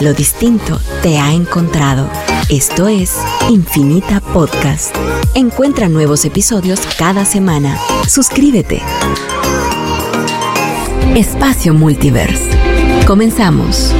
Lo distinto te ha encontrado. Esto es Infinita Podcast. Encuentra nuevos episodios cada semana. Suscríbete. Espacio Multiverse. Comenzamos.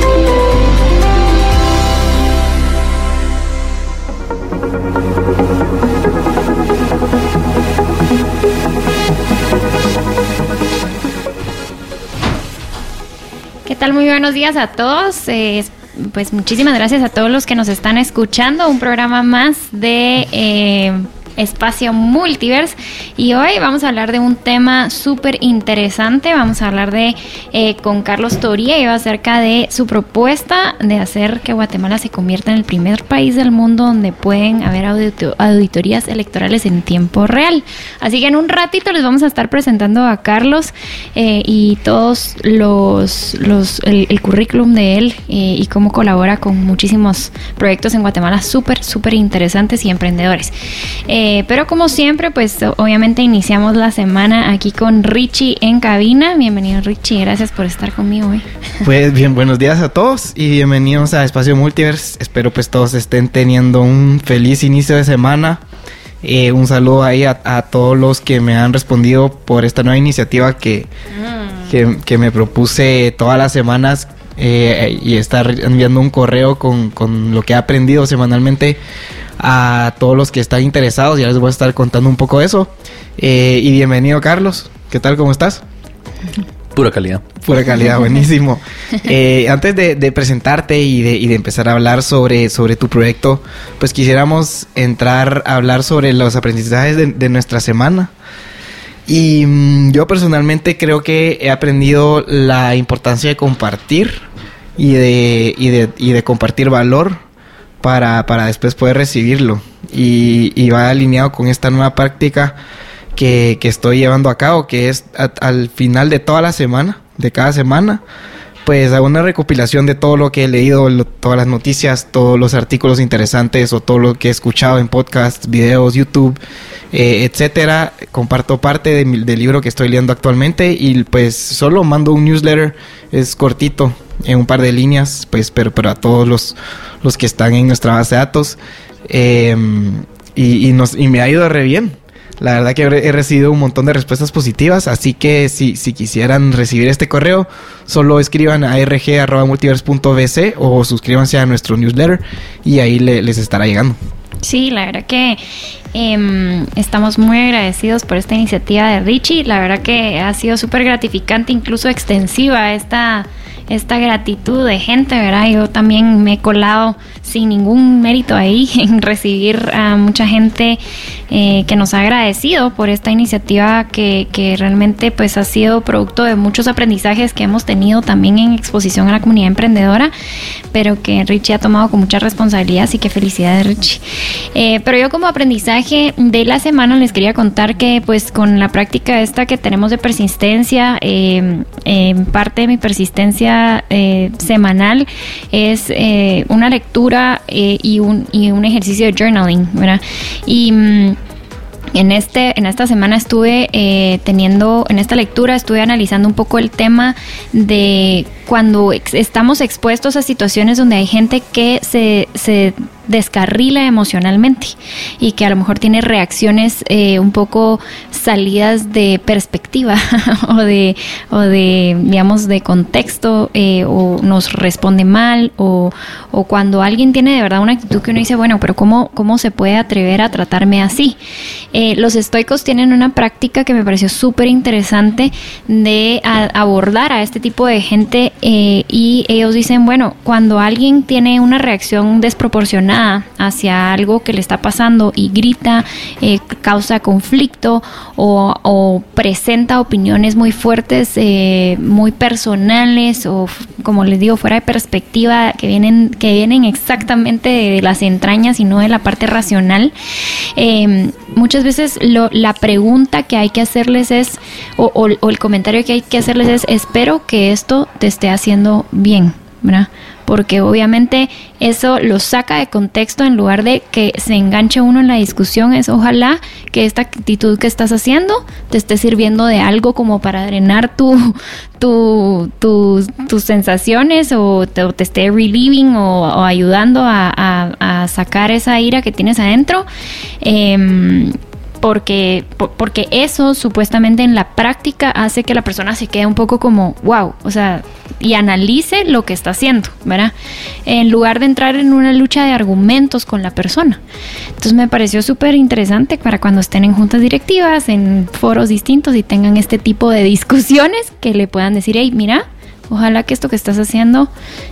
¿Qué tal? Muy buenos días a todos. Eh, pues muchísimas gracias a todos los que nos están escuchando. Un programa más de eh, espacio multiverse. Y hoy vamos a hablar de un tema súper interesante. Vamos a hablar de eh, con Carlos Toría acerca de su propuesta de hacer que Guatemala se convierta en el primer país del mundo donde pueden haber auditorías electorales en tiempo real. Así que en un ratito les vamos a estar presentando a Carlos eh, y todos los, el, currículum de él eh, y cómo colabora con muchísimos proyectos en Guatemala súper, súper interesantes y emprendedores. Pero como siempre, pues obviamente iniciamos la semana aquí con Richie en cabina. Bienvenido Richie, gracias por estar conmigo hoy. Pues bien, buenos días a todos y bienvenidos a Espacio Multiverse. Espero pues todos estén teniendo un feliz inicio de semana. Eh, un saludo ahí a, todos los que me han respondido por esta nueva iniciativa que, mm. que, me propuse todas las semanas eh, y estar enviando un correo con, con lo que he aprendido semanalmente a todos los que están interesados. Ya les voy a estar contando un poco eso. Eh, y bienvenido, Carlos. ¿Qué tal? ¿Cómo estás? Pura calidad. Pura calidad, buenísimo. Eh, antes de, presentarte y de, empezar a hablar sobre, sobre tu proyecto, pues quisiéramos entrar a hablar sobre los aprendizajes de, nuestra semana. Y mm, yo personalmente creo que he aprendido la importancia de compartir y de, y de, y de compartir valor para, para después poder recibirlo. Y, va alineado con esta nueva práctica que, estoy llevando a cabo, que es al final de toda la semana, de cada semana, pues hago una recopilación de todo lo que he leído, todas las noticias, todos los artículos interesantes o todo lo que he escuchado en podcasts, videos, YouTube, eh, etcétera. Comparto parte del libro que estoy leyendo actualmente y pues solo mando un newsletter, es cortito, en un par de líneas, pues, pero, pero a todos los, los que están en nuestra base de datos. Em, y, nos, y me ha ido re bien. La verdad que he recibido un montón de respuestas positivas, así que si, si quisieran recibir este correo, solo escriban a rg.multiverse.bc o suscríbanse a nuestro newsletter y ahí les estará llegando. Sí, la verdad que em, estamos muy agradecidos por esta iniciativa de Richie. La verdad que ha sido súper gratificante, incluso extensiva esta esta gratitud de gente, ¿verdad? Yo también me he colado sin ningún mérito ahí en recibir a mucha gente eh, que nos ha agradecido por esta iniciativa que, que, realmente pues ha sido producto de muchos aprendizajes que hemos tenido también en exposición a la comunidad emprendedora, pero que Richie ha tomado con mucha responsabilidad, así que felicidades Richie. Eh, pero yo como aprendizaje de la semana les quería contar que pues con la práctica esta que tenemos de persistencia, eh, parte de mi persistencia eh, semanal es eh, una lectura eh, y, un, y un ejercicio de journaling, ¿verdad? Y mm, en, este, en esta semana estuve teniendo, en esta lectura estuve analizando un poco el tema de cuando estamos expuestos a situaciones donde hay gente que se, se descarrila emocionalmente y que a lo mejor tiene reacciones eh, un poco salidas de perspectiva o de o de digamos de contexto eh, o nos responde mal o, o, cuando alguien tiene de verdad una actitud que uno dice bueno pero cómo cómo se puede atrever a tratarme así eh, los estoicos tienen una práctica que me pareció súper interesante de abordar a este tipo de gente y ellos dicen bueno cuando alguien tiene una reacción desproporcionada hacia algo que le está pasando y grita, eh, causa conflicto o, presenta opiniones muy fuertes, eh, muy personales o como les digo, fuera de perspectiva, que vienen, que vienen exactamente de las entrañas y no de la parte racional. Em, muchas veces la pregunta que hay que hacerles es, o, o el comentario que hay que hacerles es, espero que esto te esté haciendo bien. ¿verdad? Porque obviamente eso lo saca de contexto en lugar de que se enganche uno en la discusión, es ojalá que esta actitud que estás haciendo te esté sirviendo de algo como para drenar tu, tu, tus sensaciones o te, esté relieving o, ayudando a, sacar esa ira que tienes adentro. Em, porque, porque eso supuestamente en la práctica hace que la persona se quede un poco como, wow, o sea, y analice lo que está haciendo, ¿verdad? En lugar de entrar en una lucha de argumentos con la persona. Entonces me pareció súper interesante para cuando estén en juntas directivas, en foros distintos y tengan este tipo de discusiones que le puedan decir, hey, mira, ojalá que esto que estás haciendo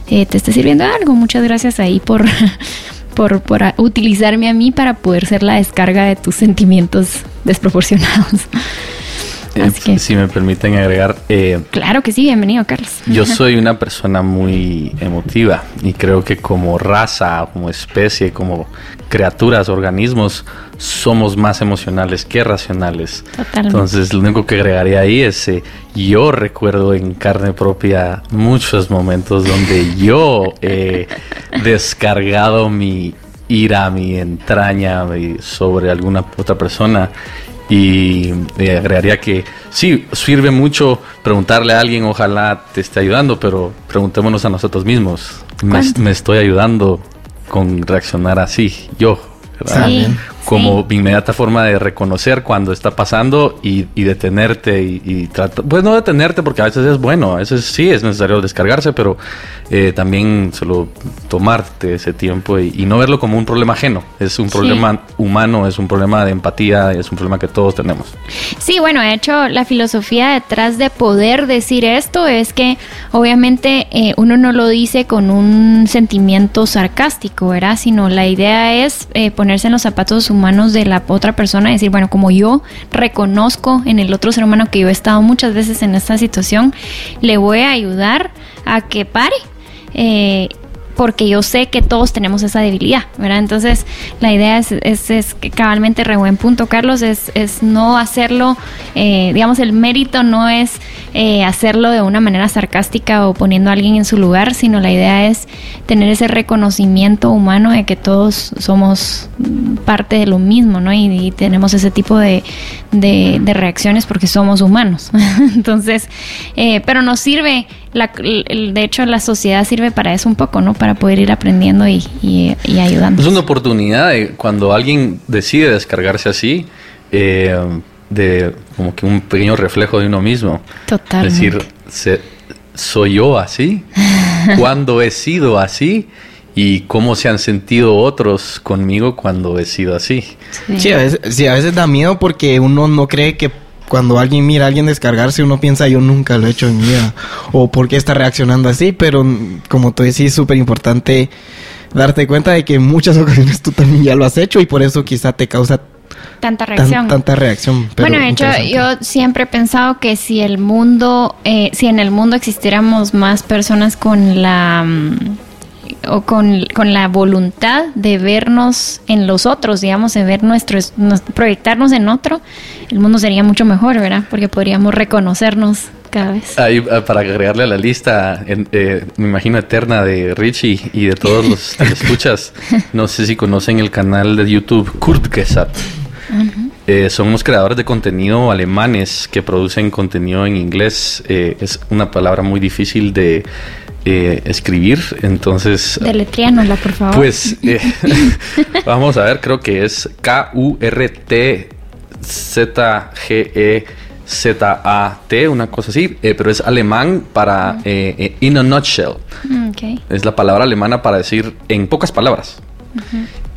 eh, te esté sirviendo de algo. Muchas gracias ahí por por, utilizarme a mí para poder ser la descarga de tus sentimientos desproporcionados. Eh, si me permiten agregar. Eh, claro que sí, bienvenido, Carlos. Yo soy una persona muy emotiva y creo que como raza, como especie, como criaturas, organismos, somos más emocionales que racionales. Totalmente. Entonces, lo único que agregaría ahí es, eh, yo recuerdo en carne propia muchos momentos donde yo he descargado mi ira, mi entraña sobre alguna otra persona y agregaría que sí, sirve mucho preguntarle a alguien, ojalá te esté ayudando, pero preguntémonos a nosotros mismos, ¿me, estoy ayudando con reaccionar así yo? Como inmediata forma de reconocer cuando está pasando y, detenerte y, tratar, pues no detenerte porque a veces es bueno, a veces sí es necesario descargarse, pero eh, también solo tomarte ese tiempo y, no verlo como un problema ajeno, es un problema humano, es un problema de empatía, es un problema que todos tenemos. Sí, bueno, de hecho la filosofía detrás de poder decir esto es que obviamente eh, uno no lo dice con un sentimiento sarcástico, ¿verdad? Sino la idea es eh, ponerse en los zapatos humanos humanos de la otra persona, decir, bueno, como yo reconozco en el otro ser humano que yo he estado muchas veces en esta situación, le voy a ayudar a que pare. Eh, porque yo sé que todos tenemos esa debilidad, ¿verdad? Entonces, la idea es, es, es que cabalmente re buen punto, Carlos, es, es no hacerlo, eh, digamos, el mérito no es eh, hacerlo de una manera sarcástica o poniendo a alguien en su lugar, sino la idea es tener ese reconocimiento humano de que todos somos parte de lo mismo, ¿no? Y, tenemos ese tipo de, de, reacciones porque somos humanos. Entonces, eh, pero nos sirve de hecho la sociedad sirve para eso un poco, ¿no? Para poder ir aprendiendo y, ayudando. Es una oportunidad de cuando alguien decide descargarse así, eh, de como que un pequeño reflejo de uno mismo. Total. Es decir, ¿soy yo así? ¿Cuándo he sido así? y cómo se han sentido otros conmigo cuando he sido así. Sí, a, veces, sí, a veces da miedo porque uno no cree que cuando alguien mira a alguien descargarse, uno piensa, yo nunca lo he hecho en mi vida. O por qué está reaccionando así. Pero como tú decís, es súper importante darte cuenta de que en muchas ocasiones tú también ya lo has hecho y por eso quizá te causa tanta reacción. tanta reacción. bueno, de hecho, yo siempre he pensado que si el mundo, eh, si en el mundo existiéramos más personas con la mm, o con, la voluntad de vernos en los otros, digamos, de ver nuestros, proyectarnos en otro, el mundo sería mucho mejor, ¿verdad? Porque podríamos reconocernos cada vez. Ahí, ah, para agregarle a la lista, eh, me imagino eterna de Richie y de todos los que escuchas, no sé si conocen el canal de YouTube Kurt Gesat. Eh, son unos creadores de contenido alemanes que producen contenido en inglés. Eh, es una palabra muy difícil de eh, escribir, entonces... Por favor. Pues eh, vamos a ver, creo que es K-U-R-T-Z-G-E-Z-A-T, una cosa así, eh, pero es alemán para in a nutshell. Mm, es la palabra alemana para decir en pocas palabras.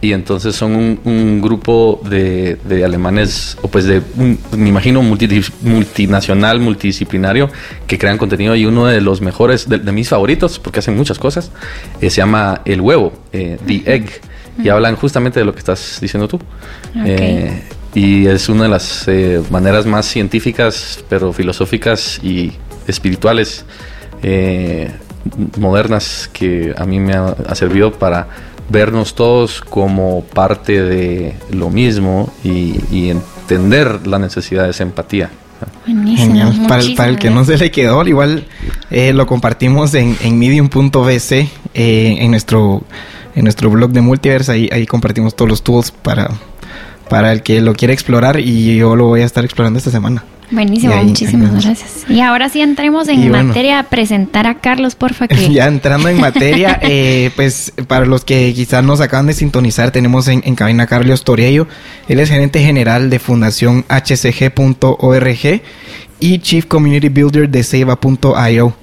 Y entonces son un, grupo de, alemanes, o pues de, me imagino, multinacional, multidisciplinario, que crean contenido y uno de los mejores, de, mis favoritos, porque hacen muchas cosas, eh, se llama El Huevo, eh, The Egg, y hablan justamente de lo que estás diciendo tú. Eh, y es una de las maneras más científicas, pero filosóficas y espirituales modernas que a mí me ha servido para vernos todos como parte de lo mismo y, entender la necesidad de esa empatía. Genial. Para el, para el, que no se le quedó, igual eh, lo compartimos en, en medium.bc. Eh, en nuestro en nuestro blog de Multiverse. Ahí, ahí compartimos todos los tools para, para el que lo quiera explorar y yo lo voy a estar explorando esta semana. Buenísimo, muchísimas gracias. Y ahora sí entremos en materia a presentar a Carlos, porfa. Que... ya entrando en materia, eh, pues para los que quizás nos acaban de sintonizar, tenemos en, cabina a Carlos Toriello. Él es gerente general de Fundación HCG.org y Chief Community Builder de Seva.io.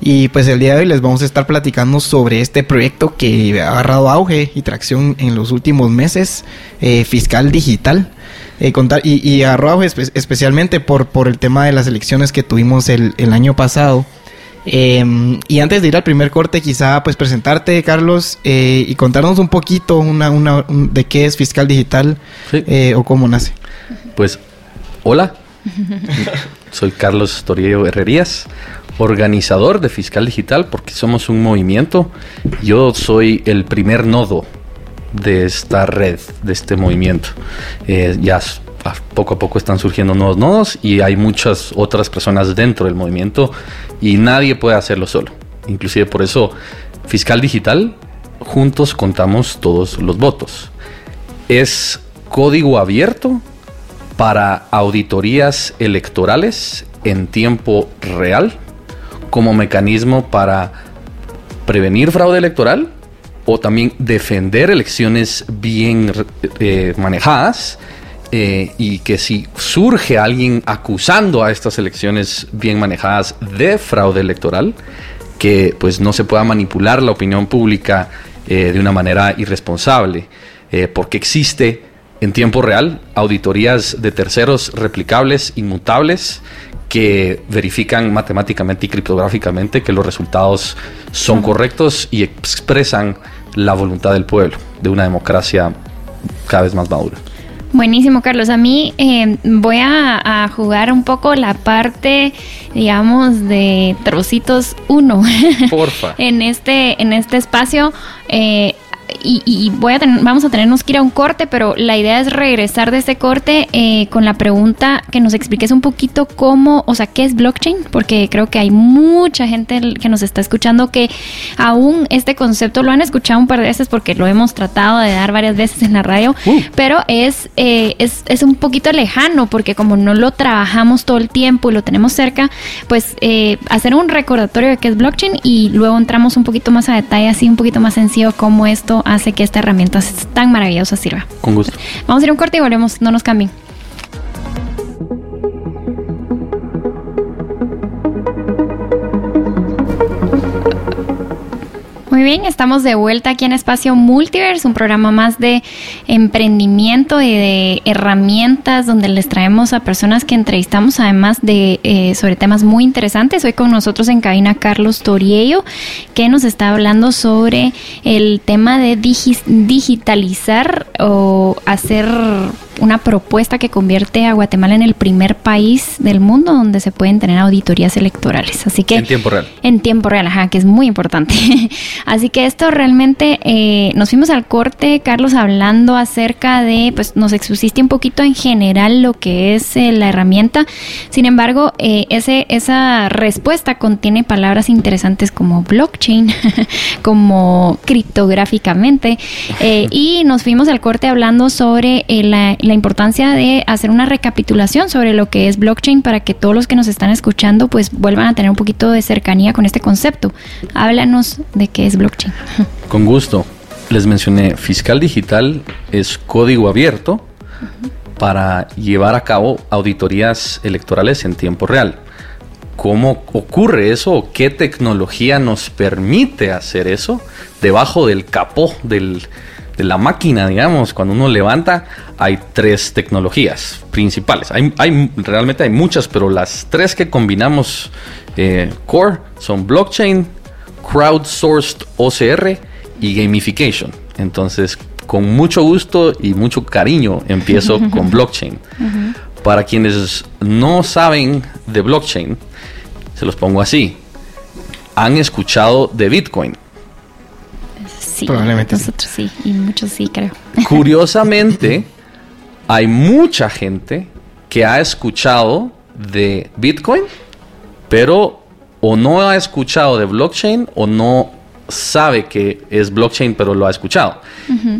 Y pues el día de hoy les vamos a estar platicando sobre este proyecto que ha agarrado auge y tracción en los últimos meses, eh, fiscal digital. Eh, contar, y, y agarró especialmente por, por el tema de las elecciones que tuvimos el, el año pasado. Em, y antes de ir al primer corte, quizá pues presentarte, Carlos, eh, y contarnos un poquito una, una, de qué es Fiscal Digital eh, o cómo nace. Pues, hola, soy Carlos Toriello Herrerías, organizador de Fiscal Digital, porque somos un movimiento. Yo soy el primer nodo de esta red, de este movimiento. Eh, ya poco a poco están surgiendo nuevos nodos y hay muchas otras personas dentro del movimiento y nadie puede hacerlo solo. Inclusive por eso, Fiscal Digital, juntos contamos todos los votos. Es código abierto para auditorías electorales en tiempo real como mecanismo para prevenir fraude electoral o también defender elecciones bien eh, manejadas eh, y que si surge alguien acusando a estas elecciones bien manejadas de fraude electoral, que pues no se pueda manipular la opinión pública eh, de una manera irresponsable, porque existe en tiempo real auditorías de terceros replicables, inmutables, que verifican matemáticamente y criptográficamente que los resultados son correctos y expresan la voluntad del pueblo, de una democracia cada vez más madura. Buenísimo, Carlos. A mí eh, voy a, jugar un poco la parte, digamos, de trocitos uno. Porfa. en este, en este espacio. Eh, y, voy a vamos a tenernos que ir a un corte, pero la idea es regresar de ese corte eh, con la pregunta que nos expliques un poquito cómo, o sea, qué es blockchain, porque creo que hay mucha gente que nos está escuchando que aún este concepto lo han escuchado un par de veces porque lo hemos tratado de dar varias veces en la radio, uh. pero es, eh, es, es, un poquito lejano porque como no lo trabajamos todo el tiempo y lo tenemos cerca, pues eh, hacer un recordatorio de qué es blockchain y luego entramos un poquito más a detalle, así un poquito más sencillo cómo esto hace que esta herramienta tan maravillosa sirva. Con gusto. Vamos a ir a un corte y volvemos, no nos cambien. Bien, estamos de vuelta aquí en Espacio Multiverse, un programa más de emprendimiento y de herramientas donde les traemos a personas que entrevistamos además de eh, sobre temas muy interesantes. Hoy con nosotros en cabina Carlos Toriello, que nos está hablando sobre el tema de digitalizar o hacer una propuesta que convierte a Guatemala en el primer país del mundo donde se pueden tener auditorías electorales. Así que en tiempo real. En tiempo real, ajá, que es muy importante. Así que esto realmente eh, nos fuimos al corte, Carlos, hablando acerca de, pues nos expusiste un poquito en general lo que es eh, la herramienta. Sin embargo, eh, ese, esa respuesta contiene palabras interesantes como blockchain, como criptográficamente, y nos fuimos al corte hablando sobre la la importancia de hacer una recapitulación sobre lo que es blockchain para que todos los que nos están escuchando pues vuelvan a tener un poquito de cercanía con este concepto. Háblanos de qué es blockchain. Con gusto. Les mencioné, fiscal digital es código abierto para llevar a cabo auditorías electorales en tiempo real. ¿Cómo ocurre eso? ¿Qué tecnología nos permite hacer eso? Debajo del capó del, de la máquina, digamos, cuando uno levanta, hay tres tecnologías principales. Hay, hay realmente hay muchas, pero las tres que combinamos eh, core son blockchain, crowdsourced OCR y gamification. Entonces, con mucho gusto y mucho cariño empiezo con blockchain. Para quienes no saben de blockchain, se los pongo así. Han escuchado de Bitcoin Probablemente. Nosotros sí. y muchos sí, creo. Curiosamente, hay mucha gente que ha escuchado de Bitcoin, pero o no ha escuchado de blockchain o no sabe que es blockchain, pero lo ha escuchado.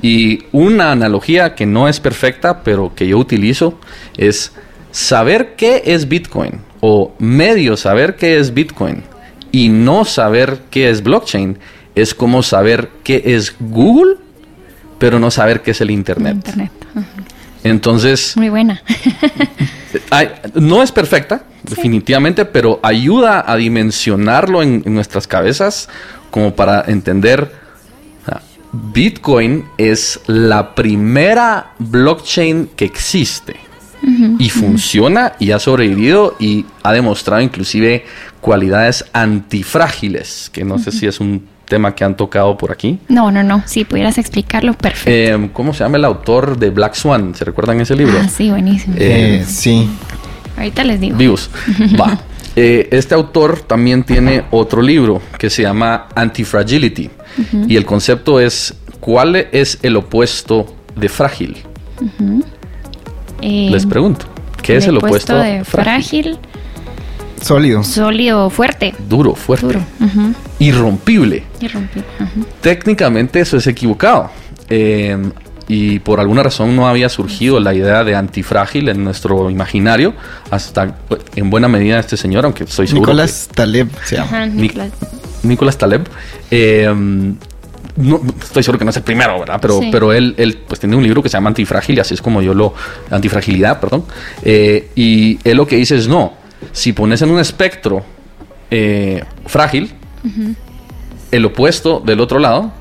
Y una analogía que no es perfecta, pero que yo utilizo, es saber qué es Bitcoin o medio saber qué es Bitcoin y no saber qué es blockchain es como saber qué es Google, pero no saber qué es el Internet. Entonces... Muy buena. no es perfecta, definitivamente, pero ayuda a dimensionarlo en, nuestras cabezas como para entender... Bitcoin es la primera blockchain que existe y funciona y ha sobrevivido y ha demostrado inclusive cualidades antifrágiles, que no sé si es un tema que han tocado por aquí. No, no, no. Si pudieras explicarlo, perfecto. Eh, ¿Cómo se llama el autor de Black Swan? ¿Se recuerdan ese libro? Ah, sí, buenísimo. Eh, eh, sí. Ahorita les digo. Vivos. Va. este autor también tiene otro libro que se llama Antifragility. Y el concepto es, ¿cuál es el opuesto de frágil? Les pregunto, ¿qué es el opuesto de frágil? Sólido. Sólido, fuerte. Duro, fuerte. Duro. Irrompible. Irrompible. Técnicamente eso es equivocado. Eh, y por alguna razón no había surgido la idea de antifrágil en nuestro imaginario hasta en buena medida este señor, aunque soy seguro. Nicolás Taleb se llama. Nicolás. Taleb. Eh, no, estoy seguro que no es el primero, ¿verdad? Pero, pero él, él pues tiene un libro que se llama Antifrágil y así es como yo lo... Antifragilidad, perdón. Eh, y él lo que dice es no, si pones en un espectro eh, frágil, el opuesto del otro lado,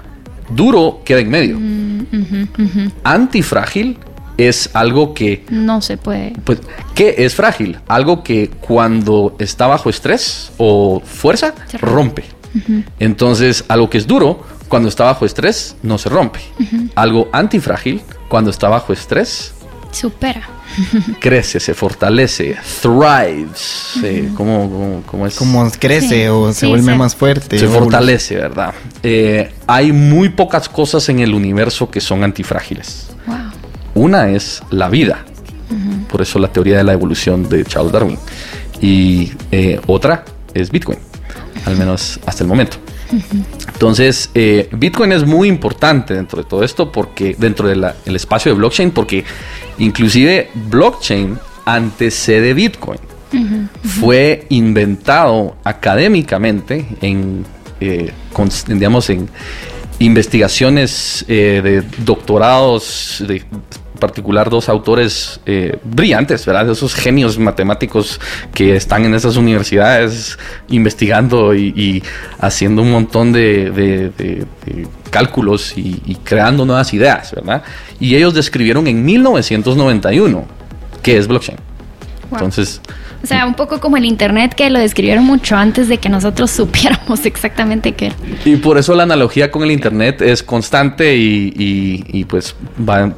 duro queda en medio. Mm, Antifrágil es algo que... No se puede. Pues, ¿qué es frágil? Algo que cuando está bajo estrés o fuerza, rompe. Entonces, algo que es duro, cuando está bajo estrés, no se rompe. Algo antifrágil, cuando está bajo estrés... Supera crece, se fortalece, thrives. ¿cómo, es? Como crece o se vuelve más fuerte. Se fortalece, ¿verdad? Eh, hay muy pocas cosas en el universo que son antifrágiles. Una es la vida. Por eso la teoría de la evolución de Charles Darwin. Y eh, otra es Bitcoin. Al menos hasta el momento. Entonces, eh, Bitcoin es muy importante dentro de todo esto porque dentro del espacio de blockchain, porque inclusive blockchain antecede Bitcoin. Fue inventado académicamente en, eh, digamos, en investigaciones eh, de doctorados de particular dos autores eh, brillantes, ¿verdad? Esos genios matemáticos que están en esas universidades investigando y, haciendo un montón de, cálculos y, creando nuevas ideas, ¿verdad? Y ellos describieron en 1991 qué es blockchain. Entonces... O sea, un poco como el Internet que lo describieron mucho antes de que nosotros supiéramos exactamente qué era. Y por eso la analogía con el Internet es constante y, y pues va,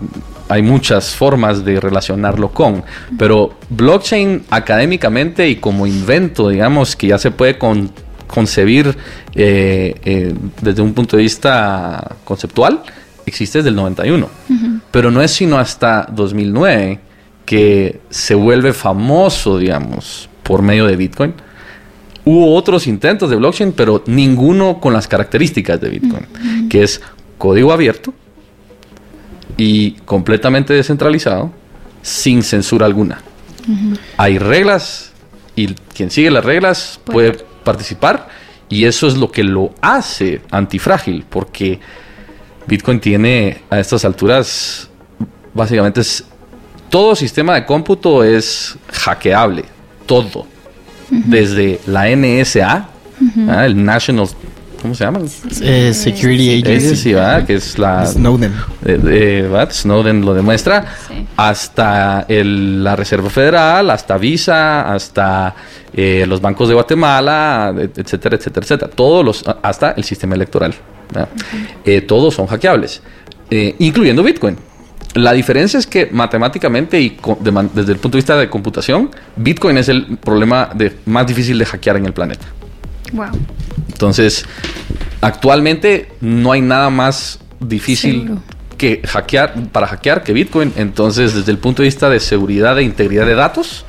hay muchas formas de relacionarlo con, pero blockchain académicamente y como invento, digamos, que ya se puede concebir eh, eh, desde un punto de vista conceptual, existe desde el 91, pero no es sino hasta 2009 que se vuelve famoso, digamos, por medio de Bitcoin. Hubo otros intentos de blockchain, pero ninguno con las características de Bitcoin, que es código abierto, y completamente descentralizado sin censura alguna. Hay reglas y quien sigue las reglas puede. participar y eso es lo que lo hace antifrágil porque Bitcoin tiene a estas alturas básicamente es todo sistema de cómputo es hackeable, todo. Desde la NSA, ¿ah? el National ¿cómo se llama? Eh, Security Agency. Sí, Que es la... Snowden. Snowden lo demuestra. Hasta la Reserva Federal, hasta Visa, hasta eh, los bancos de Guatemala, etcétera, etcétera, etcétera. Todos los... Hasta el sistema electoral. Eh, todos son hackeables. incluyendo Bitcoin. La diferencia es que matemáticamente y desde el punto de vista de computación, Bitcoin es el problema de, más difícil de hackear en el planeta. Wow. Entonces, actualmente no hay nada más difícil que hackear para hackear que Bitcoin. Entonces, desde el punto de vista de seguridad e integridad de datos,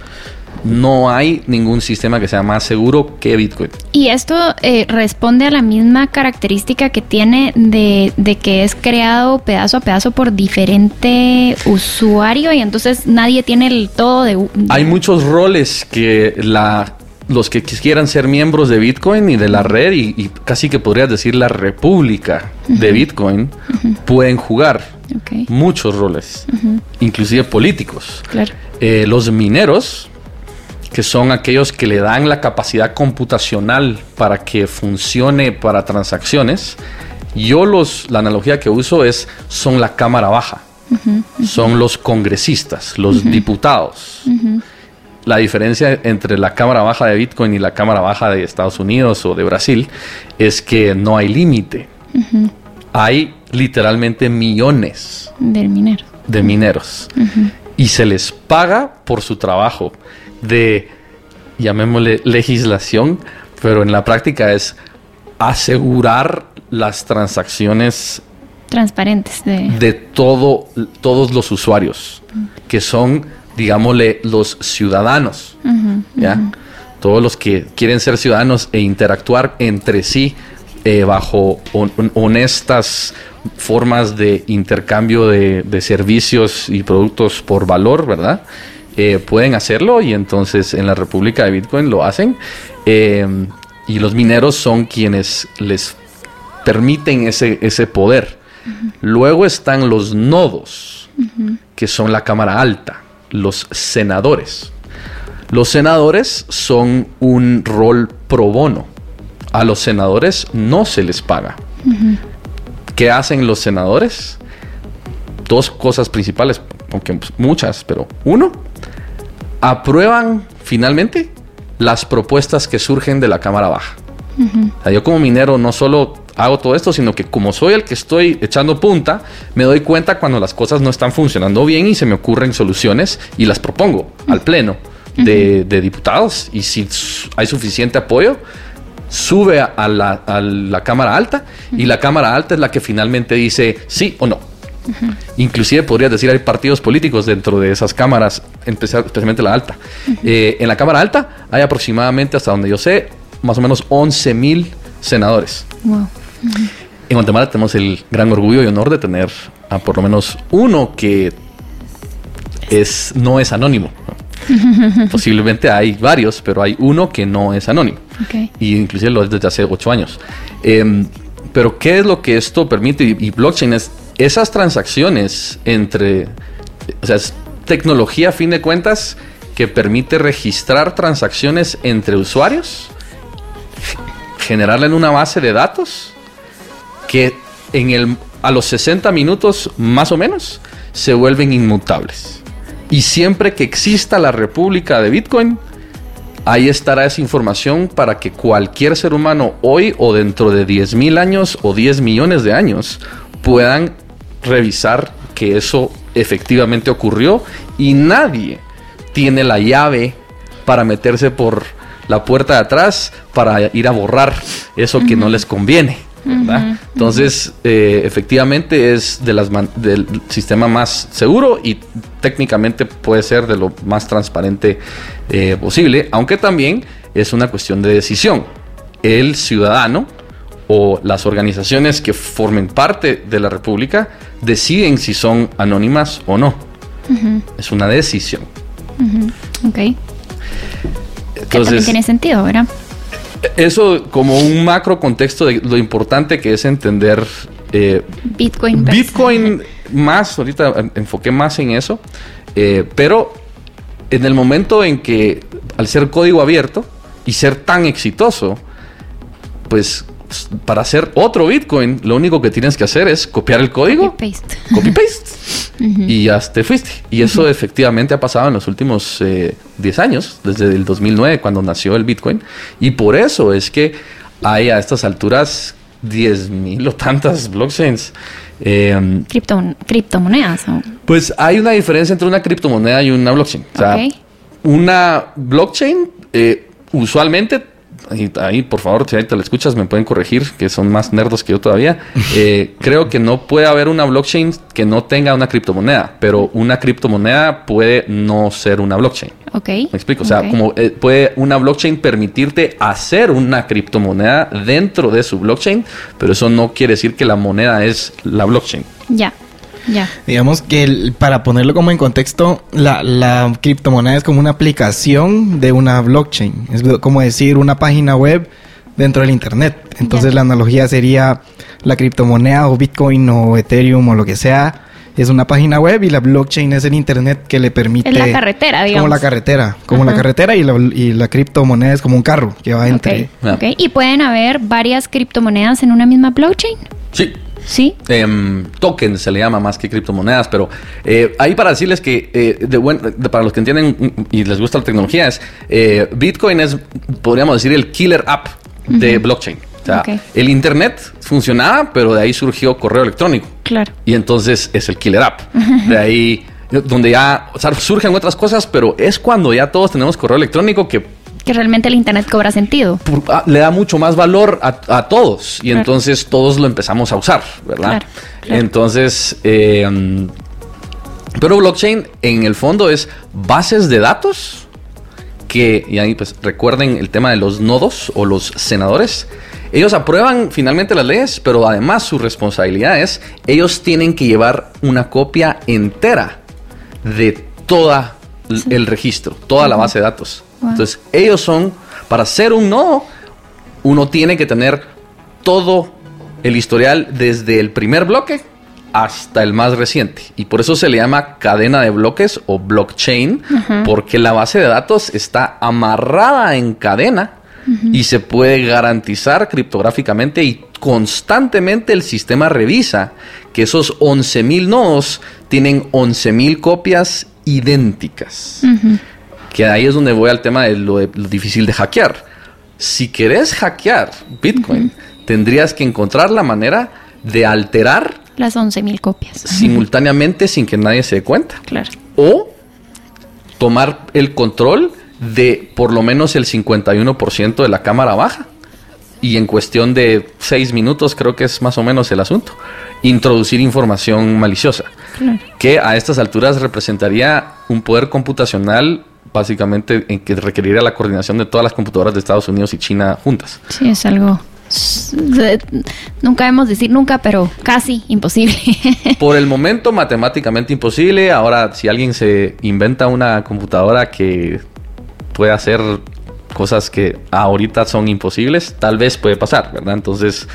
No hay ningún sistema que sea más seguro que Bitcoin. Y esto eh, responde a la misma característica que tiene de, de, que es creado pedazo a pedazo por diferente usuario y entonces nadie tiene el todo de... Hay muchos roles que la los que quisieran ser miembros de Bitcoin y de la red y, casi que podrías decir la república de Bitcoin pueden jugar muchos roles, inclusive políticos. Eh, los mineros, que son aquellos que le dan la capacidad computacional para que funcione para transacciones, yo los, la analogía que uso es, son la cámara baja, son los congresistas, los diputados la diferencia entre la cámara baja de Bitcoin y la cámara baja de Estados Unidos o de Brasil es que no hay límite. Hay literalmente millones de mineros. De mineros. Y se les paga por su trabajo de, llamémosle legislación, pero en la práctica es asegurar las transacciones transparentes de, de todo, todos los usuarios, que son digámosle, los ciudadanos, ¿ya? Todos los que quieren ser ciudadanos e interactuar entre sí eh, bajo honestas formas de intercambio de, servicios y productos por valor, ¿verdad? Eh, pueden hacerlo y entonces en la República de Bitcoin lo hacen. Eh, y los mineros son quienes les permiten ese, ese poder. Luego están los nodos, que son la cámara alta los senadores. Los senadores son un rol pro bono. A los senadores no se les paga. ¿Qué hacen los senadores? Dos cosas principales, aunque muchas, pero uno, aprueban finalmente las propuestas que surgen de la Cámara Baja. yo como minero no solo hago todo esto, sino que como soy el que estoy echando punta, me doy cuenta cuando las cosas no están funcionando bien y se me ocurren soluciones y las propongo al pleno de, diputados. Y si hay suficiente apoyo, sube a la, Cámara Alta y la Cámara Alta es la que finalmente dice sí o no. Inclusive podrías decir hay partidos políticos dentro de esas cámaras, especialmente la alta. Eh, en la Cámara Alta hay aproximadamente, hasta donde yo sé, más o menos 11 mil senadores. En Guatemala tenemos el gran orgullo y honor de tener a por lo menos uno que es, no es anónimo. Posiblemente hay varios, pero hay uno que no es anónimo. Y inclusive lo es desde hace ocho años. Em, pero ¿qué es lo que esto permite? Y, blockchain es esas transacciones entre... O sea, es tecnología a fin de cuentas que permite registrar transacciones entre usuarios, generarla en una base de datos que en el, a los 60 minutos más o menos se vuelven inmutables. Y siempre que exista la República de Bitcoin, ahí estará esa información para que cualquier ser humano hoy o dentro de 10 mil años o 10 millones de años puedan revisar que eso efectivamente ocurrió y nadie tiene la llave para meterse por la puerta de atrás para ir a borrar eso que no les conviene. Entonces, eh, efectivamente es de las del sistema más seguro y técnicamente puede ser de lo más transparente eh, posible, aunque también es una cuestión de decisión. El ciudadano o las organizaciones que formen parte de la República deciden si son anónimas o no. Es una decisión. Ok. Entonces, tiene sentido, ¿verdad? Eso como un macro contexto de lo importante que es entender eh, Bitcoin. Bitcoin más, ahorita enfoqué más en eso, eh, pero en el momento en que al ser código abierto y ser tan exitoso, pues para hacer otro Bitcoin, lo único que tienes que hacer es copiar el código. Copy paste. Copy paste. Y ya te fuiste. Y eso efectivamente ha pasado en los últimos 10 eh, años, desde el 2009, cuando nació el Bitcoin. Y por eso es que hay a estas alturas 10 mil o tantas blockchains. Eh, criptomonedas. Pues hay una diferencia entre una criptomoneda y una blockchain. O sea, una blockchain eh, usualmente ahí por favor, si ahí te la escuchas, me pueden corregir, que son más nerdos que yo todavía. Eh, creo que no puede haber una blockchain que no tenga una criptomoneda, pero una criptomoneda puede no ser una blockchain. Ok. Me explico, o sea, como eh, puede una blockchain permitirte hacer una criptomoneda dentro de su blockchain, pero eso no quiere decir que la moneda es la blockchain. Ya. Ya. Digamos que para ponerlo como en contexto, la, criptomoneda es como una aplicación de una blockchain. Es como decir una página web dentro del Internet. Entonces la analogía sería la criptomoneda o Bitcoin o Ethereum o lo que sea. Es una página web y la blockchain es el Internet que le permite... Es la carretera, digamos. Como la carretera. Como la carretera y la, y la, criptomoneda es como un carro que va entre... Okay. ¿Y pueden haber varias criptomonedas en una misma blockchain? Sí. Sí. Eh, token se le llama más que criptomonedas, pero eh, ahí para decirles que eh, de para los que entienden y les gusta la tecnología es eh, Bitcoin es podríamos decir el killer app de blockchain. O sea, el internet funcionaba, pero de ahí surgió correo electrónico. Claro. Y entonces es el killer app. De ahí donde ya surgen otras cosas, pero es cuando ya todos tenemos correo electrónico que que realmente el Internet cobra sentido. Ah, le da mucho más valor a, todos y entonces todos lo empezamos a usar, ¿verdad? Entonces, eh, pero blockchain en el fondo es bases de datos que, y ahí pues recuerden el tema de los nodos o los senadores. Ellos aprueban finalmente las leyes, pero además su responsabilidad es, ellos tienen que llevar una copia entera de toda el registro, toda la base de datos. Entonces, ellos son, para ser un nodo, uno tiene que tener todo el historial desde el primer bloque hasta el más reciente. Y por eso se le llama cadena de bloques o blockchain, porque la base de datos está amarrada en cadena y se puede garantizar criptográficamente y constantemente el sistema revisa que esos 11.000 nodos tienen 11.000 copias idénticas. Que ahí es donde voy al tema de lo, difícil de hackear. Si querés hackear Bitcoin, tendrías que encontrar la manera de alterar las 11.000 copias simultáneamente sin que nadie se dé cuenta. Claro. O tomar el control de por lo menos el 51% de la cámara baja. Y en cuestión de 6 minutos, creo que es más o menos el asunto, introducir información maliciosa. Que a estas alturas representaría un poder computacional básicamente en que requeriría la coordinación de todas las computadoras de Estados Unidos y China juntas. Sí, es algo nunca hemos decir nunca, pero casi imposible. Por el momento matemáticamente imposible. Ahora, si alguien se inventa una computadora que puede hacer cosas que ahorita son imposibles, tal vez puede pasar, ¿verdad? Entonces,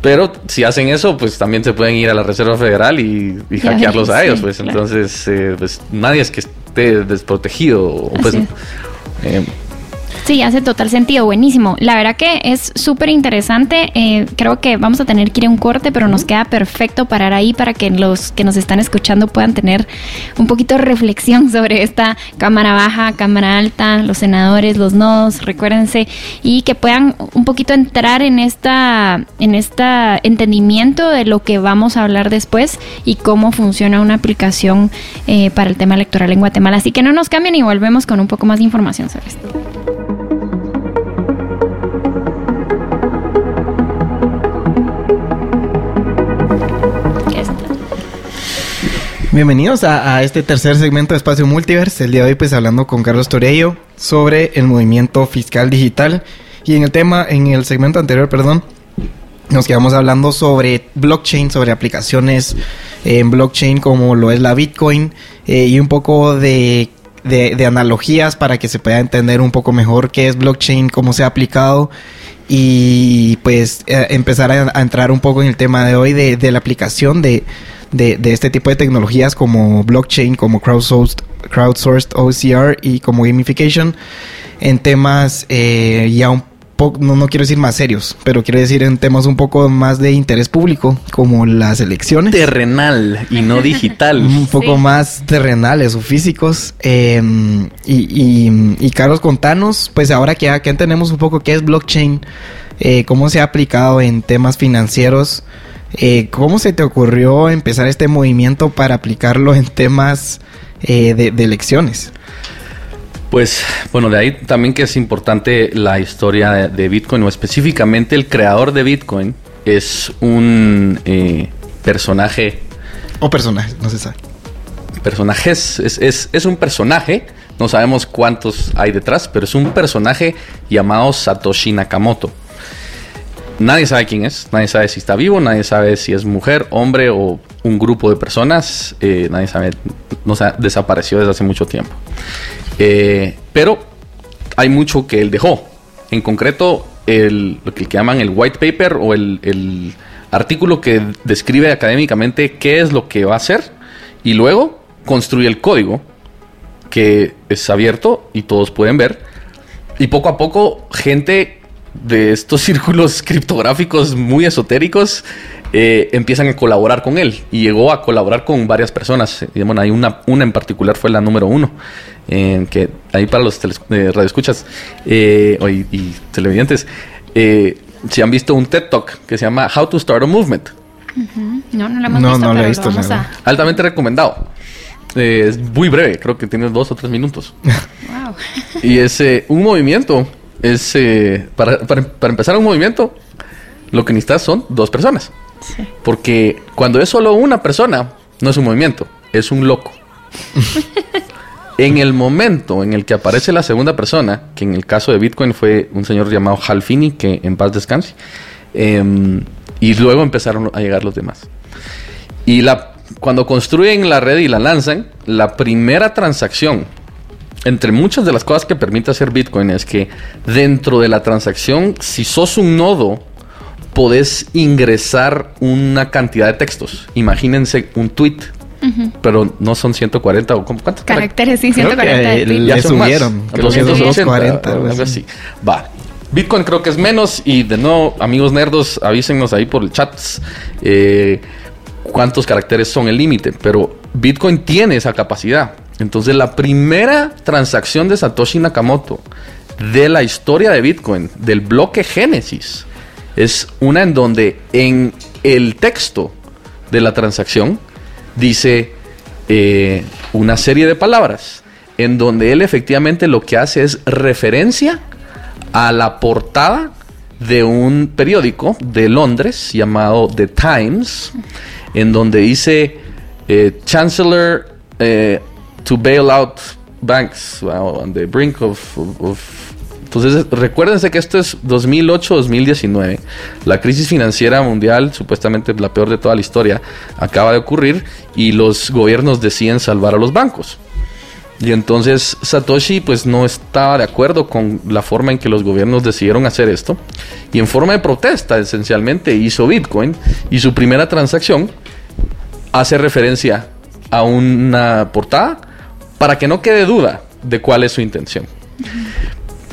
pero si hacen eso, pues también se pueden ir a la Reserva Federal y, hackearlos a ellos, pues entonces, eh, pues nadie es que desprotegido. Pues, eh, Sí, hace total sentido, buenísimo. La verdad que es súper interesante. Eh, creo que vamos a tener que ir a un corte, pero nos queda perfecto parar ahí para que los que nos están escuchando puedan tener un poquito de reflexión sobre esta cámara baja, cámara alta, los senadores, los nodos, recuérdense, y que puedan un poquito entrar en esta, en este entendimiento de lo que vamos a hablar después y cómo funciona una aplicación eh, para el tema electoral en Guatemala. Así que no nos cambien y volvemos con un poco más de información sobre esto. Bienvenidos a, este tercer segmento de Espacio Multiverse. El día de hoy pues hablando con Carlos Torello sobre el movimiento fiscal digital. Y en el tema, en el segmento anterior, perdón, nos quedamos hablando sobre blockchain, sobre aplicaciones en blockchain como lo es la Bitcoin eh, y un poco de, de, analogías para que se pueda entender un poco mejor qué es blockchain, cómo se ha aplicado y pues eh, empezar a, entrar un poco en el tema de hoy de, de la aplicación de de, este tipo de tecnologías como blockchain, como crowdsourced, crowdsourced OCR y como gamification en temas eh, ya un poco, no, quiero decir más serios, pero quiero decir en temas un poco más de interés público, como las elecciones. Terrenal y no digital. un poco más terrenales o físicos. Em, y, y, Carlos, contanos, pues ahora que ya, que entendemos un poco qué es blockchain, eh, cómo se ha aplicado en temas financieros. Eh, ¿Cómo se te ocurrió empezar este movimiento para aplicarlo en temas eh, de, elecciones? Pues bueno, de ahí también que es importante la historia de, Bitcoin o específicamente el creador de Bitcoin es un eh, personaje. O personaje, no se sabe. Personajes, es, es un personaje, no sabemos cuántos hay detrás, pero es un personaje llamado Satoshi Nakamoto. Nadie sabe quién es, nadie sabe si está vivo, nadie sabe si es mujer, hombre o un grupo de personas, eh, nadie sabe, no se desapareció desde hace mucho tiempo. Eh, pero hay mucho que él dejó. En concreto, el, lo que llaman el white paper o el, el artículo que describe académicamente qué es lo que va a hacer y luego construye el código que es abierto y todos pueden ver. Y poco a poco, gente de estos círculos criptográficos muy esotéricos eh, empiezan a colaborar con él y llegó a colaborar con varias personas. Y bueno, hay una, una en particular fue la número uno, que ahí para los eh, radioescuchas eh, y, televidentes, eh, si han visto un TED Talk que se llama How to Start a Movement. No, no lo hemos visto, lo he visto. Altamente recomendado. es muy breve, creo que tiene dos o tres minutos. wow. y es un movimiento, es para, para, para empezar un movimiento, lo que necesitas son dos personas. Porque cuando es solo una persona, no es un movimiento, es un loco. en el momento en el que aparece la segunda persona, que en el caso de Bitcoin fue un señor llamado Halfini, que en paz descanse, em, y luego empezaron a llegar los demás. Y la, cuando construyen la red y la lanzan, la primera transacción, entre muchas de las cosas que permite hacer Bitcoin, es que dentro de la transacción, si sos un nodo, podés ingresar una cantidad de textos. Imagínense un tweet. Pero no son 140 o ¿cuántos caracteres? Sí, 140. Que, ya subieron. 240, algo así. Va. Bitcoin creo que es menos y de nuevo, amigos nerdos, avísenos ahí por el chat eh, cuántos caracteres son el límite, pero Bitcoin tiene esa capacidad. Entonces la primera transacción de Satoshi Nakamoto de la historia de Bitcoin, del bloque Génesis, es una en donde en el texto de la transacción dice eh, una serie de palabras en donde él efectivamente lo que hace es referencia a la portada de un periódico de Londres llamado The Times, en donde dice eh, Chancellor eh, to bail out banks on the brink of entonces, recuérdense que esto es 2008-2019. La crisis financiera mundial, supuestamente la peor de toda la historia, acaba de ocurrir y los gobiernos deciden salvar a los bancos. Y entonces Satoshi pues no estaba de acuerdo con la forma en que los gobiernos decidieron hacer esto. Y en forma de protesta esencialmente hizo Bitcoin y su primera transacción hace referencia a una portada para que no quede duda de cuál es su intención.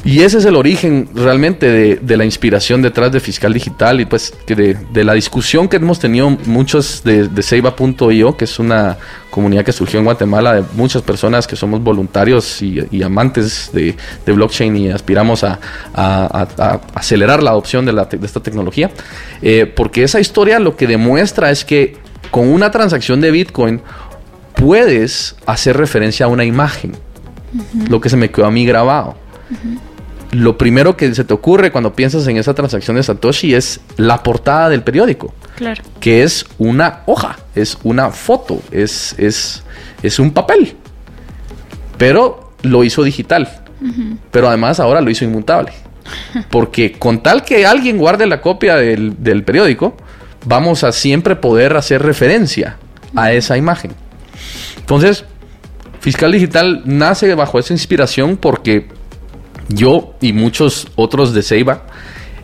Y ese es el origen realmente de, la inspiración detrás de Fiscal Digital y pues de, de la discusión que hemos tenido muchos de, de Seiba.io, que es una comunidad que surgió en Guatemala de muchas personas que somos voluntarios y, amantes de, blockchain y aspiramos a, acelerar la adopción de, esta tecnología. Eh, porque esa historia lo que demuestra es que con una transacción de Bitcoin puedes hacer referencia a una imagen. Lo que se me quedó a mí grabado lo primero que se te ocurre cuando piensas en esa transacción de Satoshi es la portada del periódico. Claro. Que es una hoja, es una foto, es, es, es un papel. Pero lo hizo digital. Pero además ahora lo hizo inmutable. Porque con tal que alguien guarde la copia del, del periódico, vamos a siempre poder hacer referencia a esa imagen. Entonces, Fiscal Digital nace bajo esa inspiración porque yo y muchos otros de Ceiba